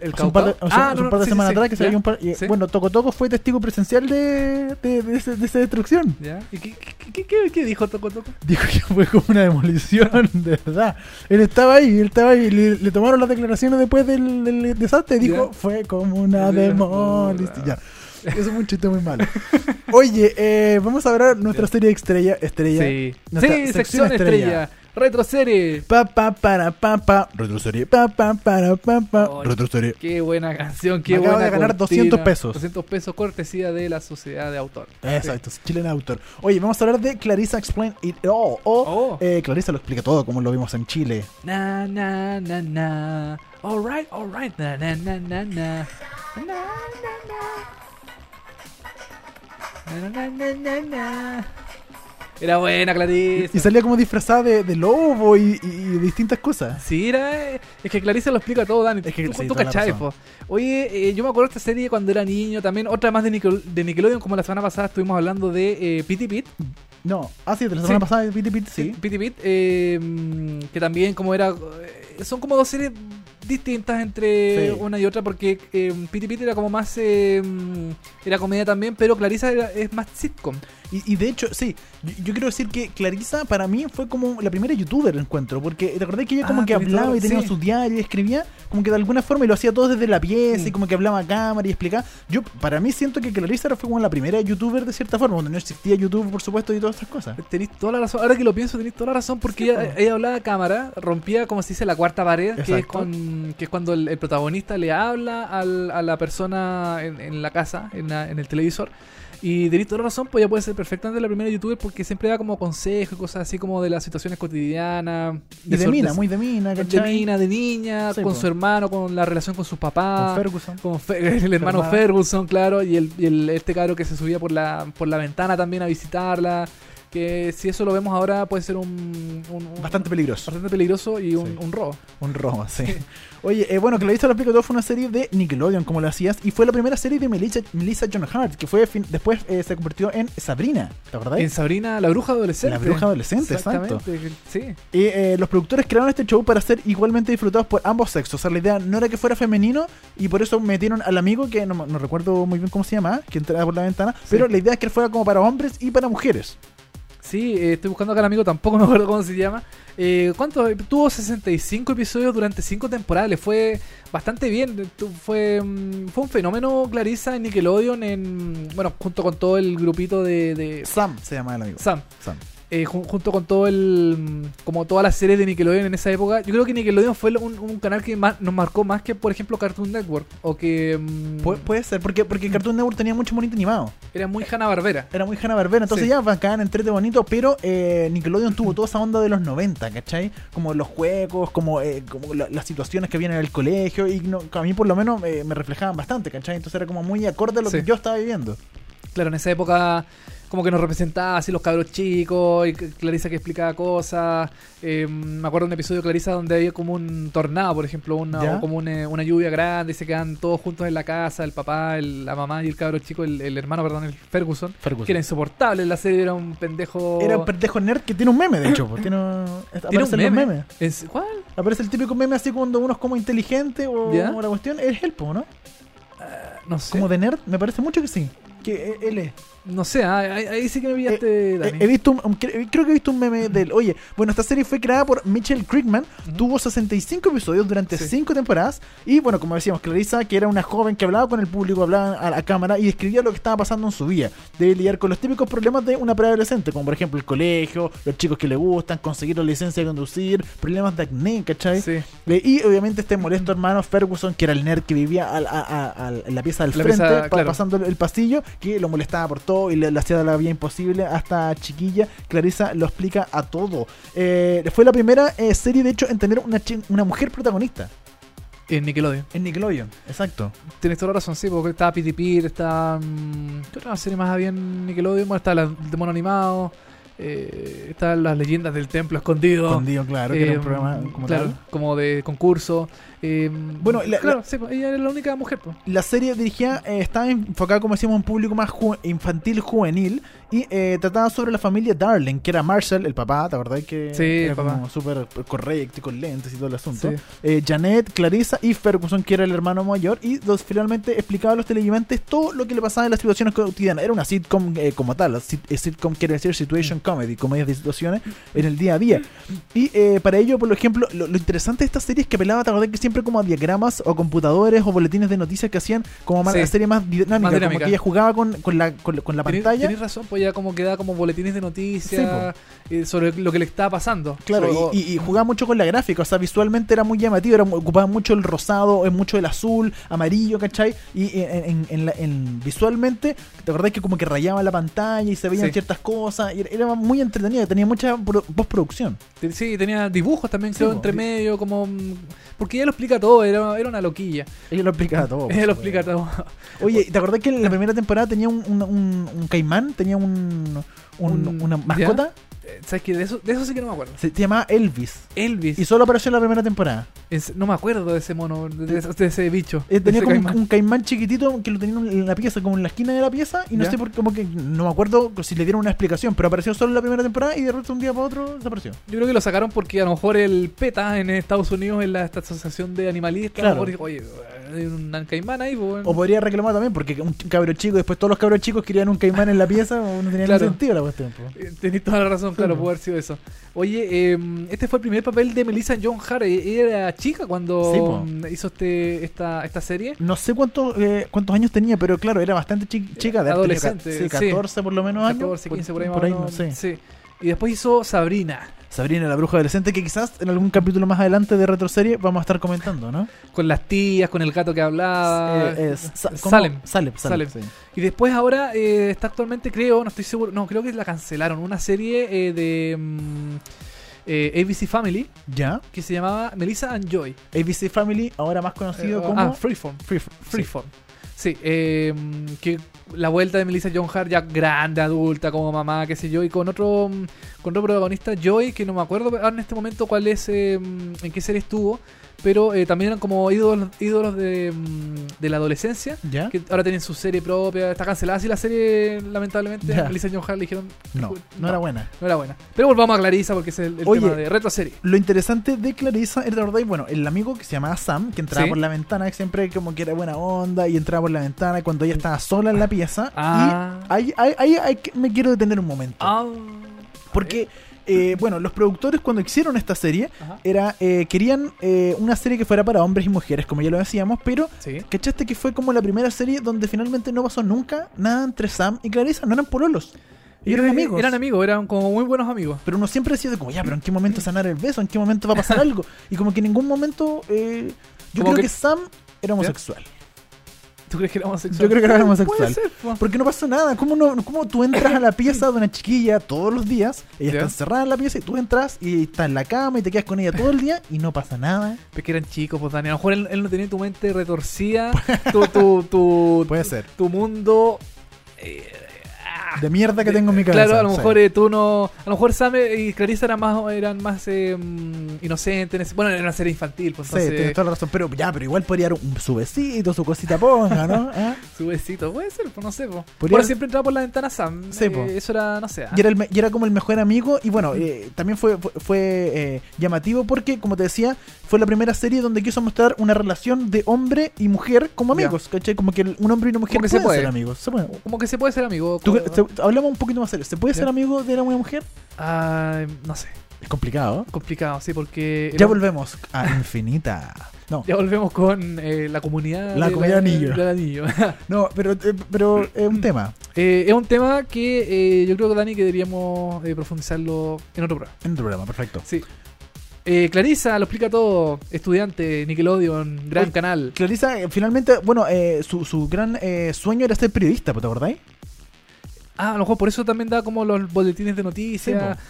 El Hace un par de, o sea, Ah, no, un par de sí, semanas sí, atrás que cayó un par. y. Bueno, Toco Toco fue testigo presencial de, de, de ese- de esa destrucción. ¿Ya? ¿Y qué, qué- qué- qué- dijo Toco Toco? Dijo que fue como una demolición, de verdad. Él estaba ahí, él estaba ahí. Le, le tomaron las declaraciones después del, del desastre y dijo: Ya. Fue como una demolición. Ya. Eso es un chiste muy malo. Oye, eh, vamos a ver nuestra serie estrella. estrella Sí, Nuestra sí sección estrella. Retroserie. Pa, pa, para, pa, pa. Retroserie. Pa, pa, para, pa, pa. Retroserie. Qué buena canción, qué Me acabo buena de ganar cortina. 200 pesos. 200 pesos cortesía de la sociedad de autor. Exacto, Chilean Autor. Oye, vamos a hablar de Clarissa Explain It All. O Oh. eh, Clarissa lo explica todo, como lo vimos en Chile. Na, na, na, na. Alright, alright. Na, na, na, na, na. Na, na, na. Na, na, na, na, na. Era buena, Clarice. Y salía como disfrazada de, de lobo y, y- y distintas cosas. Sí, era. Es que Clarice lo explica todo, Dani. Es que tú, sí, tú cachai. Oye, eh, yo me acuerdo de esta serie cuando era niño también. Otra más de, Nickel- de Nickelodeon, como la semana pasada estuvimos hablando de eh, Pity Pit. No, ah, sí, de la Sí. semana pasada de Piti Piti, sí. Pity Pit, eh, que también como era... eh, son como dos series distintas entre Sí. una y otra porque eh, Pity Pit era como más... eh, era comedia también, pero Clarissa era- es más sitcom. Y, y de hecho, sí, yo, yo quiero decir que Clarissa para mí fue como la primera youtuber encuentro, porque te acordás que ella como Ah, que hablaba y tenía sí. su diario y escribía, como que de alguna forma y lo hacía todo desde la pieza y como que hablaba a cámara y explicaba. Yo, para mí siento que Clarissa fue como la primera youtuber de cierta forma, cuando no existía YouTube, por supuesto, y todas estas cosas. Tenéis toda la razón. Ahora que lo pienso, tenéis toda la razón porque Sí, ella, hablaba a cámara, rompía, como se dice, la cuarta pared, que es, con, que es cuando el, el protagonista le habla al- a la persona en, en la casa, en, la- en el televisor. Y tenéis toda la razón, pues ella puede ser perfectamente la primera youtuber porque siempre da como consejos y cosas así como de las situaciones cotidianas. Y de mina, muy de mina, de ¿cachai? mina, de niña, Sí, con po. su hermano, con la relación con sus Con papás. Ferguson. Con Fe- el hermano. Ferguson, claro, y, el, y el- este cabro que se subía por la, por la ventana también a visitarla. Que si eso lo vemos ahora puede ser un, un- un- Bastante peligroso. bastante peligroso y un, Sí. un robo. Un robo, sí. Oye, eh, bueno, Clarissa lo explico todo, fue una serie de Nickelodeon, como lo hacías, y fue la primera serie de Melissa, Melissa John Hart, que fue fin- después eh, se convirtió en Sabrina, ¿te acordás? En Sabrina, la bruja adolescente. La bruja adolescente, exacto. Exactamente, Sí. Y eh, los productores crearon este show para ser igualmente disfrutados por ambos sexos. O sea, la idea no era que fuera femenino y por eso metieron al amigo, que no, no recuerdo muy bien cómo se llama, que entraba por la ventana, pero la idea es que fuera como para hombres y para mujeres. Sí, eh, estoy buscando acá al amigo, tampoco me acuerdo cómo se llama. Eh, ¿Cuánto? Tuvo 65 episodios durante 5 temporadas, le fue bastante bien. Fue, mm, fue un fenómeno Clarissa en Nickelodeon, en, bueno, junto con todo el grupito de, de Sam se llama el amigo. Sam. Sam. Eh, jun- junto con todo el mm, como todas las series de Nickelodeon en esa época yo creo que Nickelodeon fue un, un canal que más, nos marcó más que por ejemplo Cartoon Network o que mm, Pu- puede ser, porque, porque Cartoon Network tenía mucho bonito animado. era muy Hanna Barbera Era muy Hanna Barbera, entonces Sí. ya bacán, entrete bonito, pero eh, Nickelodeon tuvo toda esa onda de los 90, ¿cachai? Como los juegos, como, eh, como la- las situaciones que vienen en el colegio, y no, a mí por lo menos eh, me reflejaban bastante, ¿cachai? Entonces era como muy acorde a lo Sí. que yo estaba viviendo. claro en esa época como que nos representaba así los cabros chicos, y Clarisa que explicaba cosas. Eh, me acuerdo de un episodio de Clarisa donde había como un tornado, por ejemplo, una, como una, una lluvia grande y se quedan todos juntos en la casa, el papá, el- la mamá y el cabro chico, el, el hermano, perdón, el Ferguson, Ferguson. que era insoportable en la serie, era un pendejo... Era un pendejo nerd que tiene un meme, de hecho. pues, Tiene, un- ¿Tiene un meme? memes. ¿En- ¿Cuál? Aparece el típico meme así cuando uno es como inteligente o, ¿Ya? la cuestión. Es po, ¿no? No sé. Como de nerd, me parece mucho que sí. Que e- él es. No sé, ah, ahí, ahí sí que me pillaste, He, Dani. he visto un, un- cre- creo que he visto un meme de él. Oye, bueno, esta serie fue creada por Mitchell Crickman, tuvo 65 episodios durante Sí. 5 temporadas y bueno, como decíamos, Clarissa, que era una joven que hablaba con el público, hablaba a la cámara y describía lo que estaba pasando en su vida. Debe lidiar con los típicos problemas de una preadolescente, como por ejemplo el colegio, los chicos que le gustan, conseguir la licencia de conducir, problemas de acné, ¿cachai? Sí. Eh, Y obviamente este molesto hermano Ferguson, que era el nerd que vivía al- a- a- en la pieza del La frente, pieza, pa- claro. pasando el pasillo, que lo molestaba por todo y le, le hacía la vida imposible. Hasta chiquilla, Clarissa lo explica a todo. Eh, fue la primera eh, serie, de hecho, en tener una, una mujer protagonista En Nickelodeon. en Nickelodeon. Exacto. Tienes toda la razón, sí, porque estaba Pity Pit, está. mm, ¿Qué otra serie más había en Nickelodeon? Bueno, está la de mono animado, eh, están las leyendas del templo escondido. Escondido, claro, que era un programa como claro, tal. como de concurso. Eh, Bueno, la- claro, la- sí, pues, ella era la única mujer. Pues. La serie dirigida eh, estaba enfocada, como decíamos, a un público más ju- infantil, juvenil, y eh, trataba sobre la familia Darling, que era Marshall, el papá, ¿te acordás? Que Sí, era el papá. como súper correcto y con lentes y todo el asunto. Sí. Eh, Janet, Clarissa y Ferguson, que era el hermano mayor, y dos, finalmente explicaba a los televidentes todo lo que le pasaba en las situaciones cotidianas. Era una sitcom eh, como tal, la sit- eh, sitcom quiere decir situation comedy, comedias de situaciones en el día a día. Y para ello, por ejemplo, lo, lo interesante de esta serie es que apelaba, ¿te acordás? Que siempre como a diagramas o computadores o boletines de noticias que hacían como más, Sí. la serie más dinámica, Más como que ella jugaba con, con la, con, con la Tenés- pantalla. Tenés razón, pues ya como queda como boletines de Sí, noticias eh, sobre lo que le estaba pasando. Claro, y, y- y jugaba mucho con la gráfica, o sea, visualmente era muy llamativo, era, ocupaba mucho el rosado, eh, mucho el azul, amarillo, ¿cachai? Y en, en- en la- en- visualmente, ¿te acordás que como que rayaba la pantalla y se veían Sí. ciertas cosas? Y era, muy entretenido, tenía mucha pro- postproducción. Sí, tenía dibujos también, Sí, creo, entre medio, como... mm, Porque ella lo explica todo, era, era una loquilla. Ella lo explicaba todo. Ella lo supuesto. explica todo. Oye, ¿te acordás que en la primera temporada tenía un, un, un- un caimán? Tenía un, un- Un- una mascota. Eh, ¿Sabes qué? De eso, de eso sí que no me acuerdo. Se, se llamaba Elvis. Elvis. Y solo apareció en la primera temporada. Es- no me acuerdo de ese mono, de, de ese- bicho. Eh, tenía ese como un- caimán. un caimán chiquitito que lo tenían en la pieza, como en la esquina de la pieza, y no ¿Ya? sé por qué, como que no me acuerdo si le dieron una explicación, pero apareció solo en la primera temporada y de repente un día para otro desapareció. Yo creo que lo sacaron porque a lo mejor el PETA en Estados Unidos, en la esta asociación de animalistas, Claro. a lo mejor dijo, oye, hay un caimán ahí, pues, bueno. O podría reclamar también, porque un cabro chico, después todos los cabros chicos querían un caimán en la pieza, no tenía Claro. ningún sentido la cuestión. Eh, Tenés toda la razón, claro, puede haber sido eso. Oye, eh, este fue el primer papel de Melissa John Hart. Eh, Ella era chica cuando Sí, hizo este esta, esta serie. No sé cuántos eh, cuántos años tenía, pero claro, era bastante chi- chica, de Adolescente, sí, sí. 14 por lo menos años. 14, 15 por ahí, por no sé. Sí. Y después hizo Sabrina, Sabrina la bruja adolescente, que quizás en algún capítulo más adelante de Retroserie vamos a estar comentando, ¿no? con las tías, con el gato que hablaba. Eh, es- sa-. Salem. Salem, Salem, Salem. sí. Y después ahora eh, está actualmente, creo, no estoy seguro, no, creo que la cancelaron, una serie eh, de mm, eh, ABC Family ¿Ya? que se llamaba Melissa and Joy. ABC Family, ahora más conocido Eh, como... Ah, Freeform. Freeform. Freeform. Sí, eh, que la vuelta de Melissa John Hart ya grande, adulta, como mamá, qué sé yo, y con otro con otro protagonista, Joy, que no me acuerdo en este momento cuál es, eh, en qué serie estuvo, pero eh, también eran como ídolos, ídolos de, mm, de la adolescencia, ¿Ya? que ahora tienen su serie propia, está cancelada así la serie, lamentablemente, Ya. Melissa John Hart le dijeron, No, no era buena. no era buena. Pero volvamos a Clarissa porque ese es el, el Oye, tema de retro serie. Lo interesante de Clarissa era, ¿verdad? Bueno, el amigo que se llamaba Sam, que entraba Sí. por la ventana, que siempre como que era buena onda, y entraba por la ventana cuando ella estaba sola en la pieza. Ah. Y ahí, ahí, ahí- ahí me quiero detener un momento. Ah, Porque, eh, bueno, los productores cuando hicieron esta serie, Ajá. era eh, querían eh, una serie que fuera para hombres y mujeres, como ya lo decíamos, pero Sí. ¿cachaste que fue como la primera serie donde finalmente no pasó nunca nada entre Sam y Clarissa? No eran pololos. Eran amigos. Eran amigos, eran como muy buenos amigos. Pero uno siempre decía de como, ya, pero ¿en qué momento sanar el beso? ¿En qué momento va a pasar algo? Y como que en ningún momento... eh, yo creo que- que, Sam era homosexual. ¿Tú crees que era homosexual? Yo creo que era homosexual. Puede ser, po. Porque no pasó nada. ¿Cómo, no, ¿Cómo tú entras a la pieza de una chiquilla todos los días? Ella Ya. está encerrada en la pieza y tú entras y está en la cama y te quedas con ella todo el día y no pasa nada. Es que eran chicos, pues Dani. A lo mejor él, él no tenía tu mente retorcida. tu, tu, tu, Puede ser. tu mundo. Eh, de mierda que tengo en mi cabeza. Claro, a lo Sí. mejor eh, tú no. A lo mejor Sam y Clarissa eran más, eran más eh, mm, inocentes. Bueno, era una serie infantil, pues Sí, entonces. tienes toda la razón. Pero ya, pero igual podría dar un, su besito, su cosita ponga, ¿no? ¿Ah? Su besito, puede ser, pues no sé. Pues. Bueno, siempre entraba por la ventana Sam. Sí, eh, po. eso era, no sé. ah. Y era, el me- y era como el mejor amigo. Y bueno, eh, también fue, fue, fue, eh, llamativo porque, como te decía, fue la primera serie donde quiso mostrar una relación de hombre y mujer como amigos. ¿cachai? Como que un hombre y una mujer Como que se puede. ser amigos. Se. Como que se puede ser amigo. Tú- hablamos un poquito más serio. ¿Se puede Ya. ser amigo de una mujer? Ah, no sé. Es complicado. Complicado, sí, porque. Ya volvemos a Infinita. No, Ya volvemos con eh, la comunidad. La de comunidad anillo. del anillo. no, pero, eh, pero es un tema. Eh, es un tema que yo creo que Dani que deberíamos profundizarlo en otro programa. En tu programa, perfecto. Sí. Clarisa lo explica todo. Estudiante, Nickelodeon, gran Oye, canal. Clarisa, finalmente, bueno, su, su gran sueño era ser periodista, ¿te acordáis? Ah, a lo mejor por eso también da como los boletines de noticias. Sí,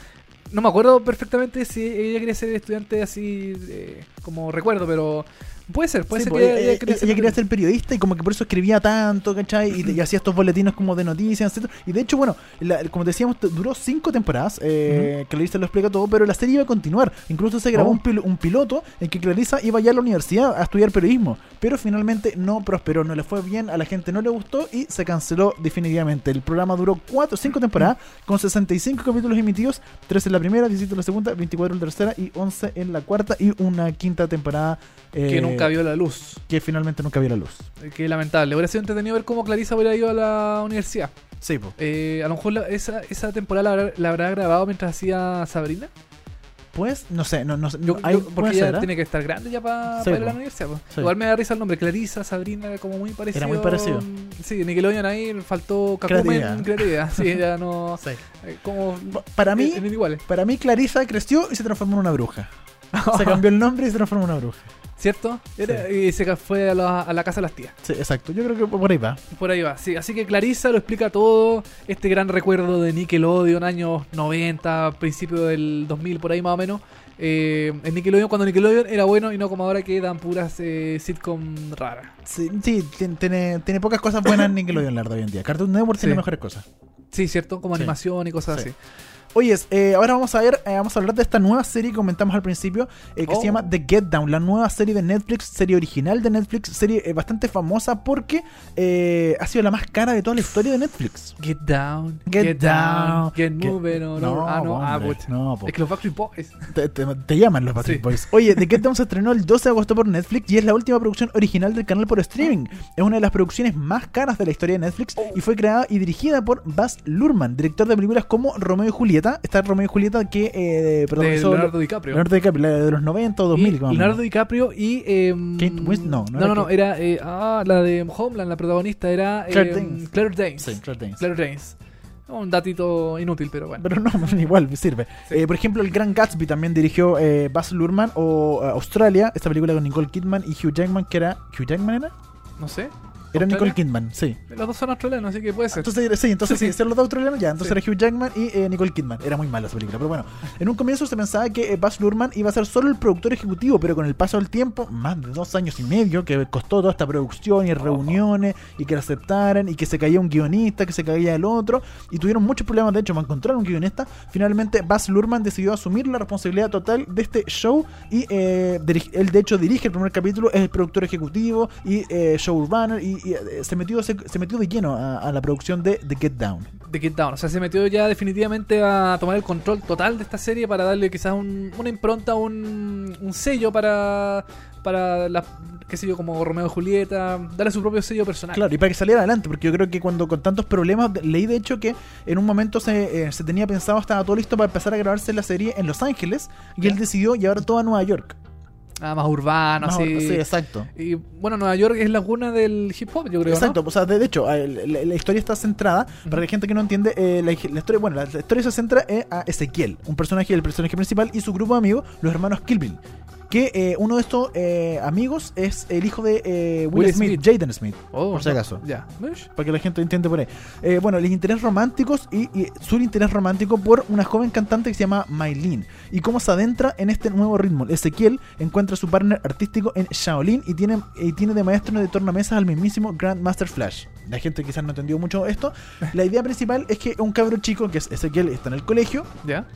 no me acuerdo perfectamente si ella quería ser estudiante así eh, como recuerdo, pero puede ser, puede Sí, ser que ella, ella- ella quería ser periodista y como que por eso escribía tanto, ¿cachai? Y, y hacía estos boletines como de noticias, etc. Y de hecho, bueno, la- como decíamos, duró cinco temporadas, eh, Clarissa lo explica todo, pero la serie iba a continuar. Incluso se grabó Oh. un, pil- un piloto en que Clarissa iba ya a la universidad a estudiar periodismo, pero finalmente no prosperó, no le fue bien, a la gente no le gustó y se canceló definitivamente. El programa duró cuatro, cinco temporadas con 65 capítulos emitidos, 13 en la primera, 17 en la segunda, 24 en la tercera y 11 en la cuarta y una quinta temporada eh, que nunca vio la luz. que finalmente nunca vio la luz. Eh, Qué lamentable. Hubiera sido entretenido ver cómo Clarisa hubiera ido a la universidad. Sí, po. Eh, a lo mejor la- esa, esa temporada la habrá, la habrá grabado mientras hacía Sabrina. Pues, no sé, no, no sé. Yo, hay- yo- porque ella ser, ¿eh? tiene que estar grande ya para Sí, ir a la universidad. Sí. Igual me da risa el nombre. Clarisa, Sabrina, como muy parecido. muy parecido. Sí, Nickelodeon ahí faltó Cacumen, Creatividad. Sí, ya no. Sí. eh, como. Para mí, para mí Clarisa creció y se transformó en una bruja. Se cambió el nombre y se transformó en una bruja. ¿Cierto? Era- Y se fue a la, a la casa de las tías. Sí, exacto. Yo creo que por ahí va. Por ahí va, sí. Así que Clarisa lo explica todo. Este gran recuerdo de Nickelodeon, años 90, principio del 2000, por ahí más o menos. Eh, en Nickelodeon, cuando Nickelodeon era bueno y no como ahora que dan puras eh, sitcom raras. Sí, sí, tien- tiene, tiene pocas cosas buenas en Nickelodeon, la verdad, hoy en día. Cartoon Network tiene Sí. mejores cosas. Sí, ¿cierto? Como Sí. animación y cosas Sí. así. Oye, eh, ahora vamos a ver, eh, vamos a hablar de esta nueva serie que comentamos al principio, eh, que Oh. se llama The Get Down, la nueva serie de Netflix, serie original de Netflix, serie eh, bastante famosa porque eh, ha sido la más cara de toda la historia de Netflix. Get down, Get get, down, down, get moving on. No, ah, no, ah, hombre, no. Es que los Backstreet Boys. Te, te- te llaman los Backstreet Sí. Boys. Oye, The Get Down se estrenó el 12 de agosto por Netflix y es la última producción original del canal por streaming. Es una de las producciones más caras de la historia de Netflix y fue creada y dirigida por Baz Luhrmann, director de películas como Romeo y Julieta. Está Romeo y Julieta que eh, de Leonardo DiCaprio. Leonardo DiCaprio, la de los 90 o 2000. Y Leonardo. DiCaprio y. em, Kate Winslet- no, no no, era no, no, Kate- era. eh, ah, la de Homeland, la protagonista era. Claire em, Danes. Claire Danes. Sí, Claire Danes. Claire Danes. Un datito inútil, pero bueno. Pero no, igual sirve. Sí. Eh, por ejemplo, El Gran Gatsby también dirigió eh, Baz Luhrmann o eh, Australia, esta película con Nicole Kidman y Hugh Jackman, que era. ¿Hugh Jackman era? No sé. Era. Nicole Kidman, sí. Los dos son australianos, así que puede ser. Entonces, sí, entonces Sí, sí, ser los dos australianos ya. Entonces Sí. era Hugh Jackman y eh, Nicole Kidman. Era muy mala esa película, pero bueno. En un comienzo se pensaba que eh, Baz Luhrmann iba a ser solo el productor ejecutivo, pero con el paso del tiempo, más de dos años y medio, que costó toda esta producción y reuniones y que la aceptaran y que se caía un guionista, que se caía el otro y tuvieron muchos problemas, de hecho, para encontrar un guionista. Finalmente, Baz Luhrmann decidió asumir la responsabilidad total de este show y eh, él, de hecho, dirige el primer capítulo, es el productor ejecutivo y eh, showrunner y, y, eh, se metió se, se metió de lleno a, a la producción de The Get Down. de Get Down. O sea, se metió ya definitivamente a tomar el control total de esta serie para darle quizás un- una impronta, un, un sello para, para la, qué sé yo, como Romeo y Julieta, darle su propio sello personal. Claro, y para que saliera adelante, porque yo creo que cuando con tantos problemas, leí de hecho que en un momento se, eh, se tenía pensado, estaba todo listo para empezar a grabarse la serie en Los Ángeles, y él decidió llevar todo a Nueva York. Ah, más urbano, Más- así. sí, exacto. Y bueno, Nueva York es la cuna del hip hop, yo creo. Exacto, ¿no? o sea, de, de hecho, la, la historia está centrada, para la gente que no entiende, eh, la, la historia, bueno, la, historia se centra eh, a Ezequiel, un personaje, el personaje principal y su grupo de amigos, los hermanos Kilvin. Que eh, uno de estos eh, amigos es el hijo de eh, Will, Will Smith, Smith. Jaden Smith, Oh, por si acaso. Ya. Mish. Para que la gente entienda por ahí. Eh, bueno, los intereses románticos y, y su interés romántico por una joven cantante que se llama Mylene. Y cómo se adentra en este nuevo ritmo. Ezequiel encuentra su partner artístico en Shaolin y tiene, y tiene de maestro de tornamesas al mismísimo Grandmaster Flash. La gente quizás no entendió mucho esto. La idea principal es que un cabro chico, que es Ezequiel, está en el colegio, Ya.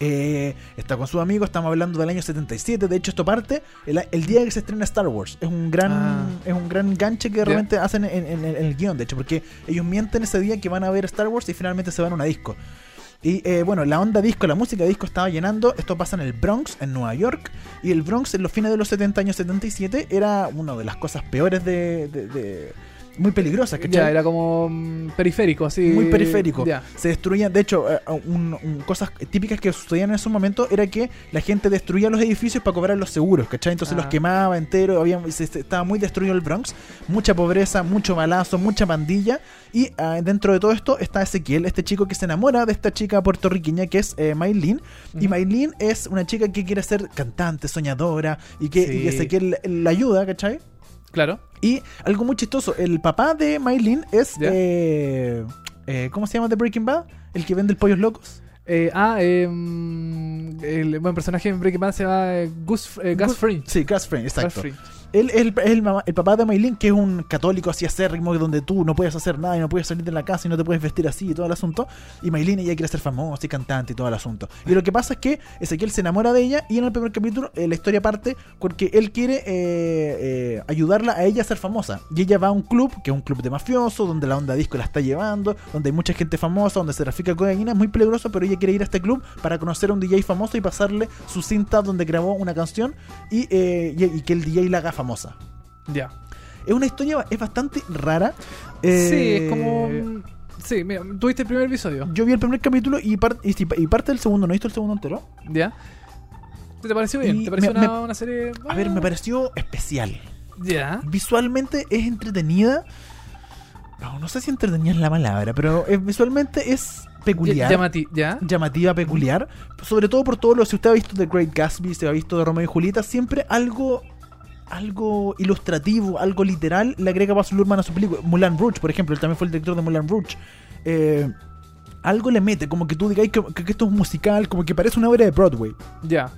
Eh, está con sus amigos, estamos hablando del año 77. De hecho, esto parte el, el día que se estrena Star Wars. Es un gran, Ah. es un gran ganche que realmente hacen en, en- en el guion, de hecho, porque ellos mienten ese día que van a ver Star Wars y finalmente se van a una disco. Y eh, bueno, la onda disco, la música disco estaba llenando. Esto pasa en el Bronx, en Nueva York. Y el Bronx, en los fines de los 70 años 77, era una de las cosas peores de. de- de- muy peligrosas, ¿cachai? Ya, era como mm, periférico, así. muy periférico. Ya. Se destruían, de hecho, eh, un- un- cosas típicas que sucedían en esos momentos era que la gente destruía los edificios para cobrar los seguros, ¿cachai? Entonces Ah. los quemaba enteros, había, se- se- estaba muy destruido el Bronx, mucha pobreza, mucho balazo, mucha pandilla. Y ah, dentro de todo esto está Ezequiel, este chico que se enamora de esta chica puertorriqueña que es eh, Maylin. Y. Maylin es una chica que quiere ser cantante, soñadora, y que, Sí. y Ezequiel la ayuda, ¿cachai? Claro. Y algo muy chistoso, el papá de Maylin es... Eh, eh, ¿Cómo se llama de Breaking Bad? El que vende el pollos locos. Eh, ah, eh, mm, el buen personaje en Breaking Bad se llama eh, Gus, eh, Gus Gus- Fring. Sí, Gus Gus. Fring. Él es el, el, el papá de Maylin, que es un católico así acérrimo, donde tú no puedes hacer nada y no puedes salir de la casa y no te puedes vestir así y todo el asunto. Y Maylin ella quiere ser famosa y cantante y todo el asunto. Y lo que pasa es que Ezequiel se enamora de ella y en el primer capítulo eh, la historia parte porque él quiere eh, eh, ayudarla a ella a ser famosa. Y ella va a un club, que es un club de mafiosos, donde la onda disco la está llevando, donde hay mucha gente famosa, donde se trafica cocaína, es muy peligroso, pero ella quiere ir a este club para conocer a un DJ famoso y pasarle su cinta donde grabó una canción y, y- y que el DJ la haga famosa. Ya. Es una historia, es bastante rara. Sí, Eh, es como. mm, Sí, mira, tuviste el primer episodio. Yo vi el primer capítulo y, par- y, si- y parte del segundo, ¿no he visto el segundo entero? ¿Ya? ¿Te pareció bien? Y ¿Te pareció me- una, me- una serie.? A ver, me pareció especial. Ya. Visualmente es entretenida. No, no sé si entretenida es la palabra, pero eh, visualmente es peculiar. Llamati, ¿Ya? llamativa, peculiar. Sobre todo por todo lo si usted ha visto The Great Gatsby, se ha visto de Romeo y Julieta, siempre algo algo ilustrativo, algo literal le agrega Baz Luhrmann a su película. Mulan Rouge, por ejemplo, él también fue el director de Mulan Rouge. Eh, algo le mete, como que tú digáis que, esto es musical, como que parece una obra de Broadway. Ya.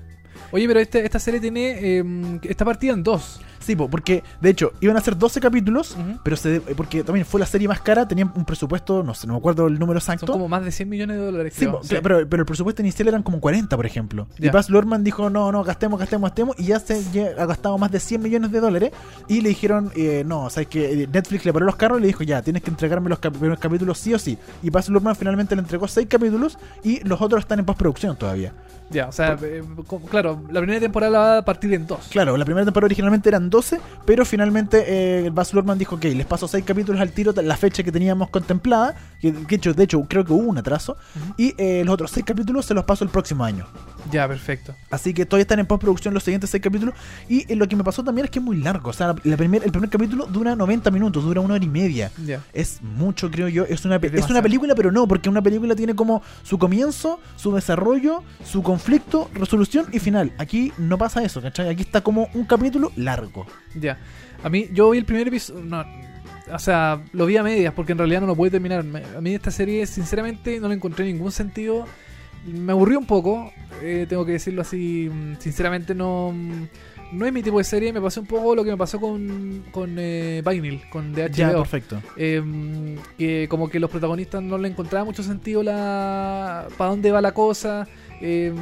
Oye, pero este- esta serie tiene. eh, está partida en dos. Sí, po, porque de hecho iban a ser 12 capítulos, pero se, porque también fue la serie más cara, tenían un presupuesto, no sé, no me acuerdo el número Son exacto. como más de 100 millones de dólares. Sí, creo. po, claro, pero, pero el presupuesto inicial eran como 40, por ejemplo. Y Ya. Baz Luhrmann dijo, no, no, gastemos, gastemos, gastemos. Y ya se ya ha gastado más de 100 millones de dólares. Y le dijeron, eh, no, o sea, que Netflix le paró los carros y le dijo, ya, tienes que entregarme los cap- primeros capítulos sí o sí. Y Baz Luhrmann finalmente le entregó 6 capítulos y los otros están en postproducción todavía. Ya, o sea, eh, claro, la primera temporada va a partir en dos. Claro, la primera temporada originalmente eran 12, pero finalmente eh, Baz Luhrmann dijo, ok, les paso 6 capítulos al tiro, la fecha que teníamos contemplada, que, de hecho, de hecho creo que hubo un atraso, y eh, los otros 6 capítulos se los paso el próximo año. Ya, perfecto. Así que todavía están en postproducción los siguientes 6 capítulos. Y eh, lo que me pasó también es que es muy largo. O sea, la primer- el primer capítulo dura 90 minutos, dura una hora y media. Ya. Es mucho, creo yo. Es una, Es es una película, pero no, porque una película tiene como su comienzo, su desarrollo, su conflicto, resolución y final. Aquí no pasa eso, ¿cachai? Aquí está como un capítulo largo. Ya. A mí, yo vi el primer episodio. No, o sea, lo vi a medias porque en realidad no lo pude terminar. A mí esta serie, sinceramente, no le encontré ningún sentido. Me aburrió un poco, eh, tengo que decirlo así. mm, Sinceramente, no. mm, No es mi tipo de serie. Me pasó un poco lo que me pasó con, con eh, Vinyl, con. Ya, perfecto. Eh, que como que los protagonistas no le encontraban mucho sentido la para dónde va la cosa Eh,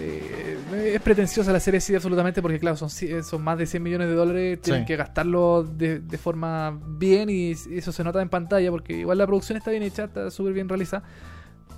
eh, es pretenciosa la serie sí absolutamente porque claro son, ci- son más de 100 millones de dólares tienen Sí. que gastarlo de, de forma bien y eso se nota en pantalla porque igual la producción está bien hecha está súper bien realizada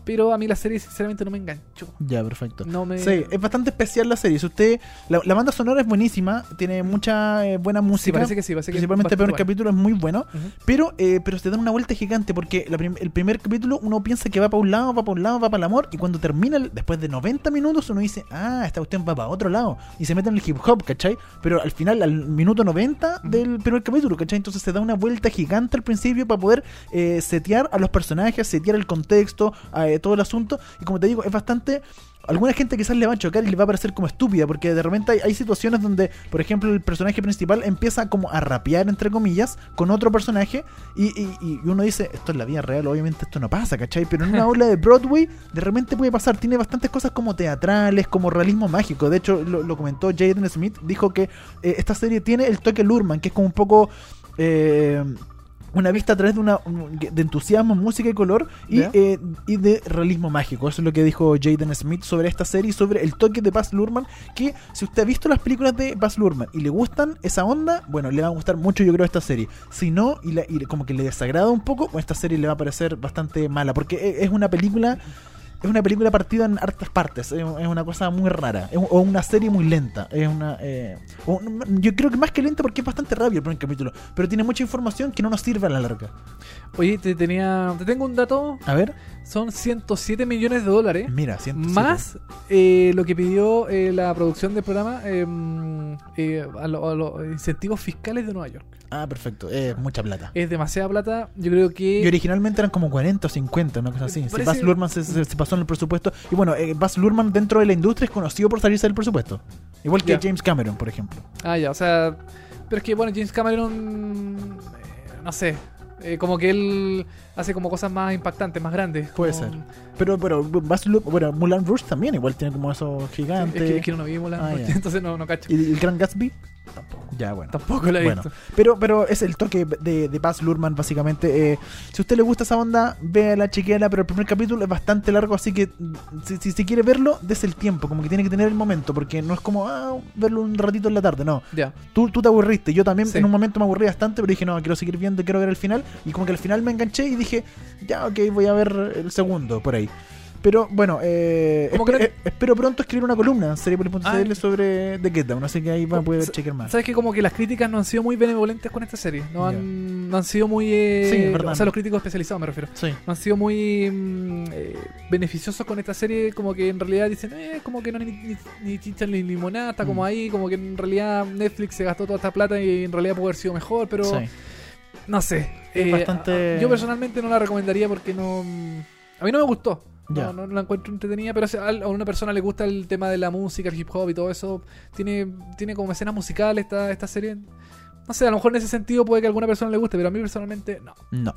pero a mí la serie sinceramente no me enganchó Ya, perfecto. no me Sí, es bastante especial la serie. Si usted, la, la banda sonora es buenísima, tiene mucha eh, buena música. sí, parece que sí parece que Principalmente el primer bastante capítulo es muy bueno. bueno. Ujú. Pero, eh, pero te dan una vuelta gigante porque la prim- el primer capítulo uno piensa que va para un lado, va para un lado, va para el amor. Y cuando termina, el- después de 90 minutos, uno dice, ah, esta cuestión va para otro lado. Y se mete en el hip hop, ¿cachai? Pero al final, al minuto 90 del primer capítulo, ¿cachai? Entonces se da una vuelta gigante al principio para poder eh, setear a los personajes, setear el contexto, eh, todo el asunto. Y como te digo, es bastante alguna gente quizás le va a chocar y le va a parecer como estúpida, porque de repente hay, hay situaciones donde, por ejemplo, el personaje principal empieza como a rapear, entre comillas, con otro personaje, y, y- y uno dice, esto es la vida real, obviamente esto no pasa, ¿cachai? Pero en una obra de Broadway, de repente puede pasar, tiene bastantes cosas como teatrales, como realismo mágico, de hecho, lo, lo comentó Jaden Smith, dijo que eh, esta serie tiene el toque Lurman, que es como un poco... eh, una vista a través de una de entusiasmo, música y color y, eh, y de realismo mágico. Eso es lo que dijo Jaden Smith sobre esta serie y sobre el toque de Baz Luhrmann. Que si usted ha visto las películas de Baz Luhrmann y le gustan esa onda, bueno, le va a gustar mucho, yo creo, esta serie. Si no, y, la- y como que le desagrada un poco, esta serie le va a parecer bastante mala. Porque e- es una película. Es una película partida en hartas partes, es una cosa muy rara, es o una serie muy lenta. Es una, eh, o- yo creo que más que lenta porque es bastante rápido el primer capítulo, pero tiene mucha información que no nos sirve a la larga. Oye, te tenía. Te tengo un dato. A ver, Son 107 millones de dólares. mira, 107. Más eh, lo que pidió eh, la producción del programa eh, eh, a, lo- a los incentivos fiscales de Nueva York. Ah, perfecto, es mucha plata. Es demasiada plata. Yo creo que. Y originalmente eran como 40 o 50, una cosa así. Sí, Parece- Baz Luhrmann se, se- se pasó en el presupuesto. Y bueno, Baz Luhrmann dentro de la industria es conocido por salirse del presupuesto. Igual que. James Cameron, por ejemplo. Ah, ya, o sea. Pero es que, bueno, James Cameron. no sé. Eh, como que él hace como cosas más impactantes, más grandes. Puede como- ser. Pero, pero bueno, Mulan Rouge también igual tiene como esos Es gigantes. que, es que no vimos la. Ah, ya. entonces no, no cacho. ¿Y el Gran Gatsby? Tampoco. Ya, bueno. Tampoco la he Bueno, visto. pero, pero es el toque de, de Baz Luhrmann, básicamente. Eh, si a usted le gusta esa onda, véala, chequeala, pero el primer capítulo es bastante largo, así que si, si, si quiere verlo, des el tiempo, como que tiene que tener el momento, porque no es como ah, verlo un ratito en la tarde, no. Ya. Tú, tú te aburriste, yo también Sí. en un momento me aburrí bastante, pero dije, no, quiero seguir viendo, quiero ver el final, y como que al final me enganché y dije, ya, ok, voy a ver el segundo, por ahí. Pero bueno, eh, que no- eh, espero pronto escribir una columna en seriepolis.cl Ah. sobre The Get Down, así que ahí va a poder chequear más. Sabes que como que las críticas no han sido muy benevolentes con esta serie. No, han, no han sido muy... eh, Sí, es verdad. O sea, los críticos especializados me refiero. Sí. No han sido muy mm, eh, beneficiosos con esta serie. Como que en realidad dicen, eh, como que no ni, ni, ni chicha ni limonada, está como Mm. ahí. Como que en realidad Netflix se gastó toda esta plata y en realidad pudo haber sido mejor. Pero sí. no sé. Eh, bastante- Yo personalmente no la recomendaría porque no... mm, A mí no me gustó. No, no, no la encuentro entretenida, pero a una persona le gusta el tema de la música, el hip hop y todo eso, tiene, tiene como escenas musicales esta, esta serie. No sé, a lo mejor en ese sentido puede que a alguna persona le guste, pero a mí personalmente no. No.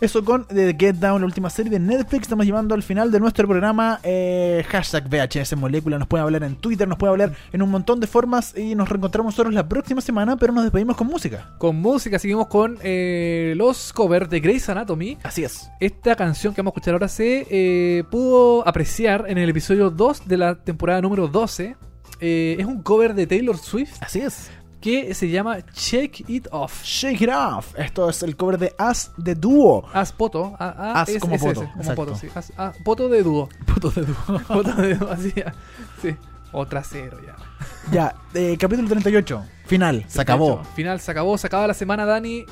Eso con The Get Down, la última serie de Netflix. Estamos llevando al final de nuestro programa. Eh, hashtag VHS Molécula. Nos puede hablar en Twitter, nos puede hablar en un montón de formas. Y nos reencontramos nosotros la próxima semana, pero nos despedimos con música. Con música seguimos con eh, los covers de Grey's Anatomy. Así es. Esta canción que vamos a escuchar ahora se eh, pudo apreciar en el episodio 2 de la temporada número 12. Eh, es un cover de Taylor Swift Así es. Que se llama Shake It Off. Shake It Off. Esto es el cover de As de Dúo. As Poto. A, a- As es- como es poto, como poto, sí. As- a- poto de dúo. Puto de Dúo. Poto de dúo, así. ya. Sí. O trasero ya. ya, eh, capítulo 38. Final. Se acabó. Final, se acabó. Se acaba la semana, Dani.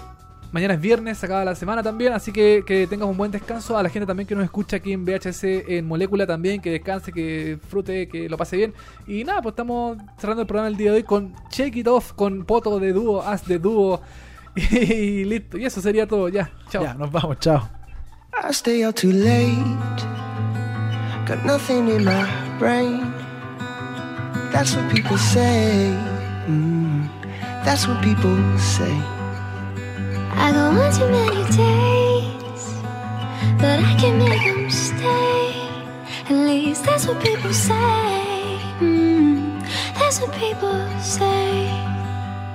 Mañana es viernes, se acaba la semana también. Así que que tengas un buen descanso. A la gente también que nos escucha aquí en VHS en Molécula también. Que descanse, que disfrute, que lo pase bien. Y nada, pues estamos cerrando el programa el día de hoy con Shake It Off, con Poto de dúo, As de dúo. Y, listo. Y eso sería todo. Ya. Chao. Ya, nos vamos. Chao. I stay out too late. Got nothing in my brain. That's what people say. Mm, that's what people say. I go on too many days, but I can make them stay. At least that's what people say. Mm, that's what people say.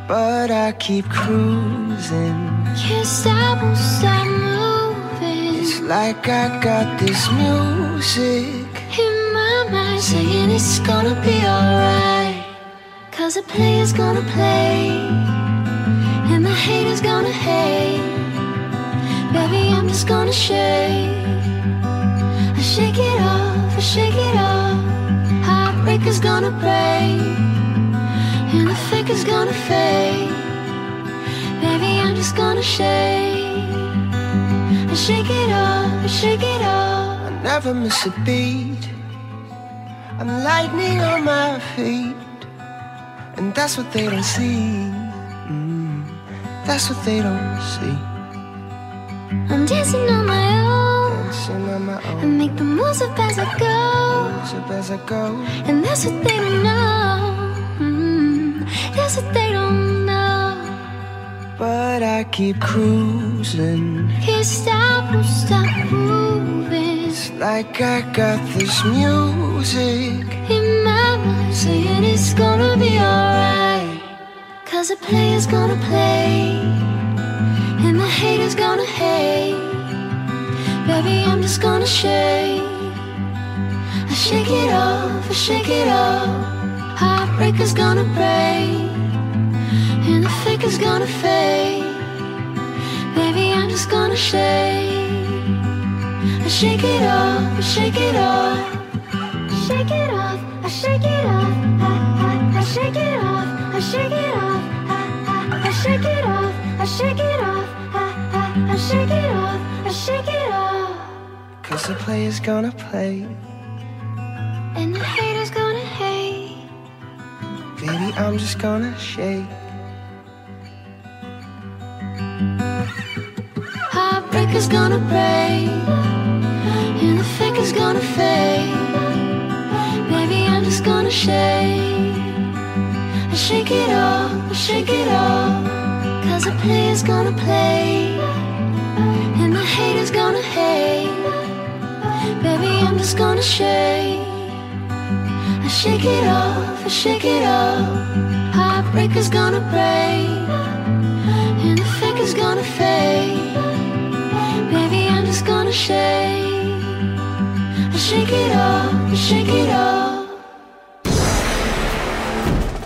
But I keep cruising. Can't stop, won't stop moving. It's like I got this music. In my mind, saying it's gonna be alright. Cause the player's gonna play, and the hater's gonna hate. Baby, I'm just gonna shake. I shake it off, I shake it off. Heartbreaker's gonna break, and the faker's gonna fade. Baby, I'm just gonna shake. I shake it off, I shake it off. I never miss a beat. I'm lightning on my feet. And that's what they don't see. That's what they don't see. I'm dancing on my own. Dancing on my I make the moves up as I go. up as I go. And that's what they don't know. Mm, that's what they don't know. But I keep cruising. Can't stop, won't stop moving. It's like I got this music. In my mind, saying it's gonna be alright. Cause the player's gonna play. And the hater's gonna hate. Baby, I'm just gonna shake. I shake it off, I shake it off. Heartbreaker's gonna break. And the faker's gonna fade. Baby, I'm just gonna shake. I shake it off, I shake it off. Shake it off, I shake it off. I, I, I shake it off, I shake it off. Shake it off, I shake it off. I, I, I shake it off, I shake it off. Cause the player's gonna play. And the haters gonna hate. Baby, I'm just gonna shake. Heartbreaker's gonna break. And the faker's gonna fade. Baby, I'm just gonna shake. I shake it off, I shake it off. Cause the player's gonna play. And the hater's gonna hate. Baby, I'm just gonna shake. I shake it off, I shake it off. Heartbreaker's gonna break. And the fake is gonna fade. Baby, I'm just gonna shake. I shake it off, I shake it off.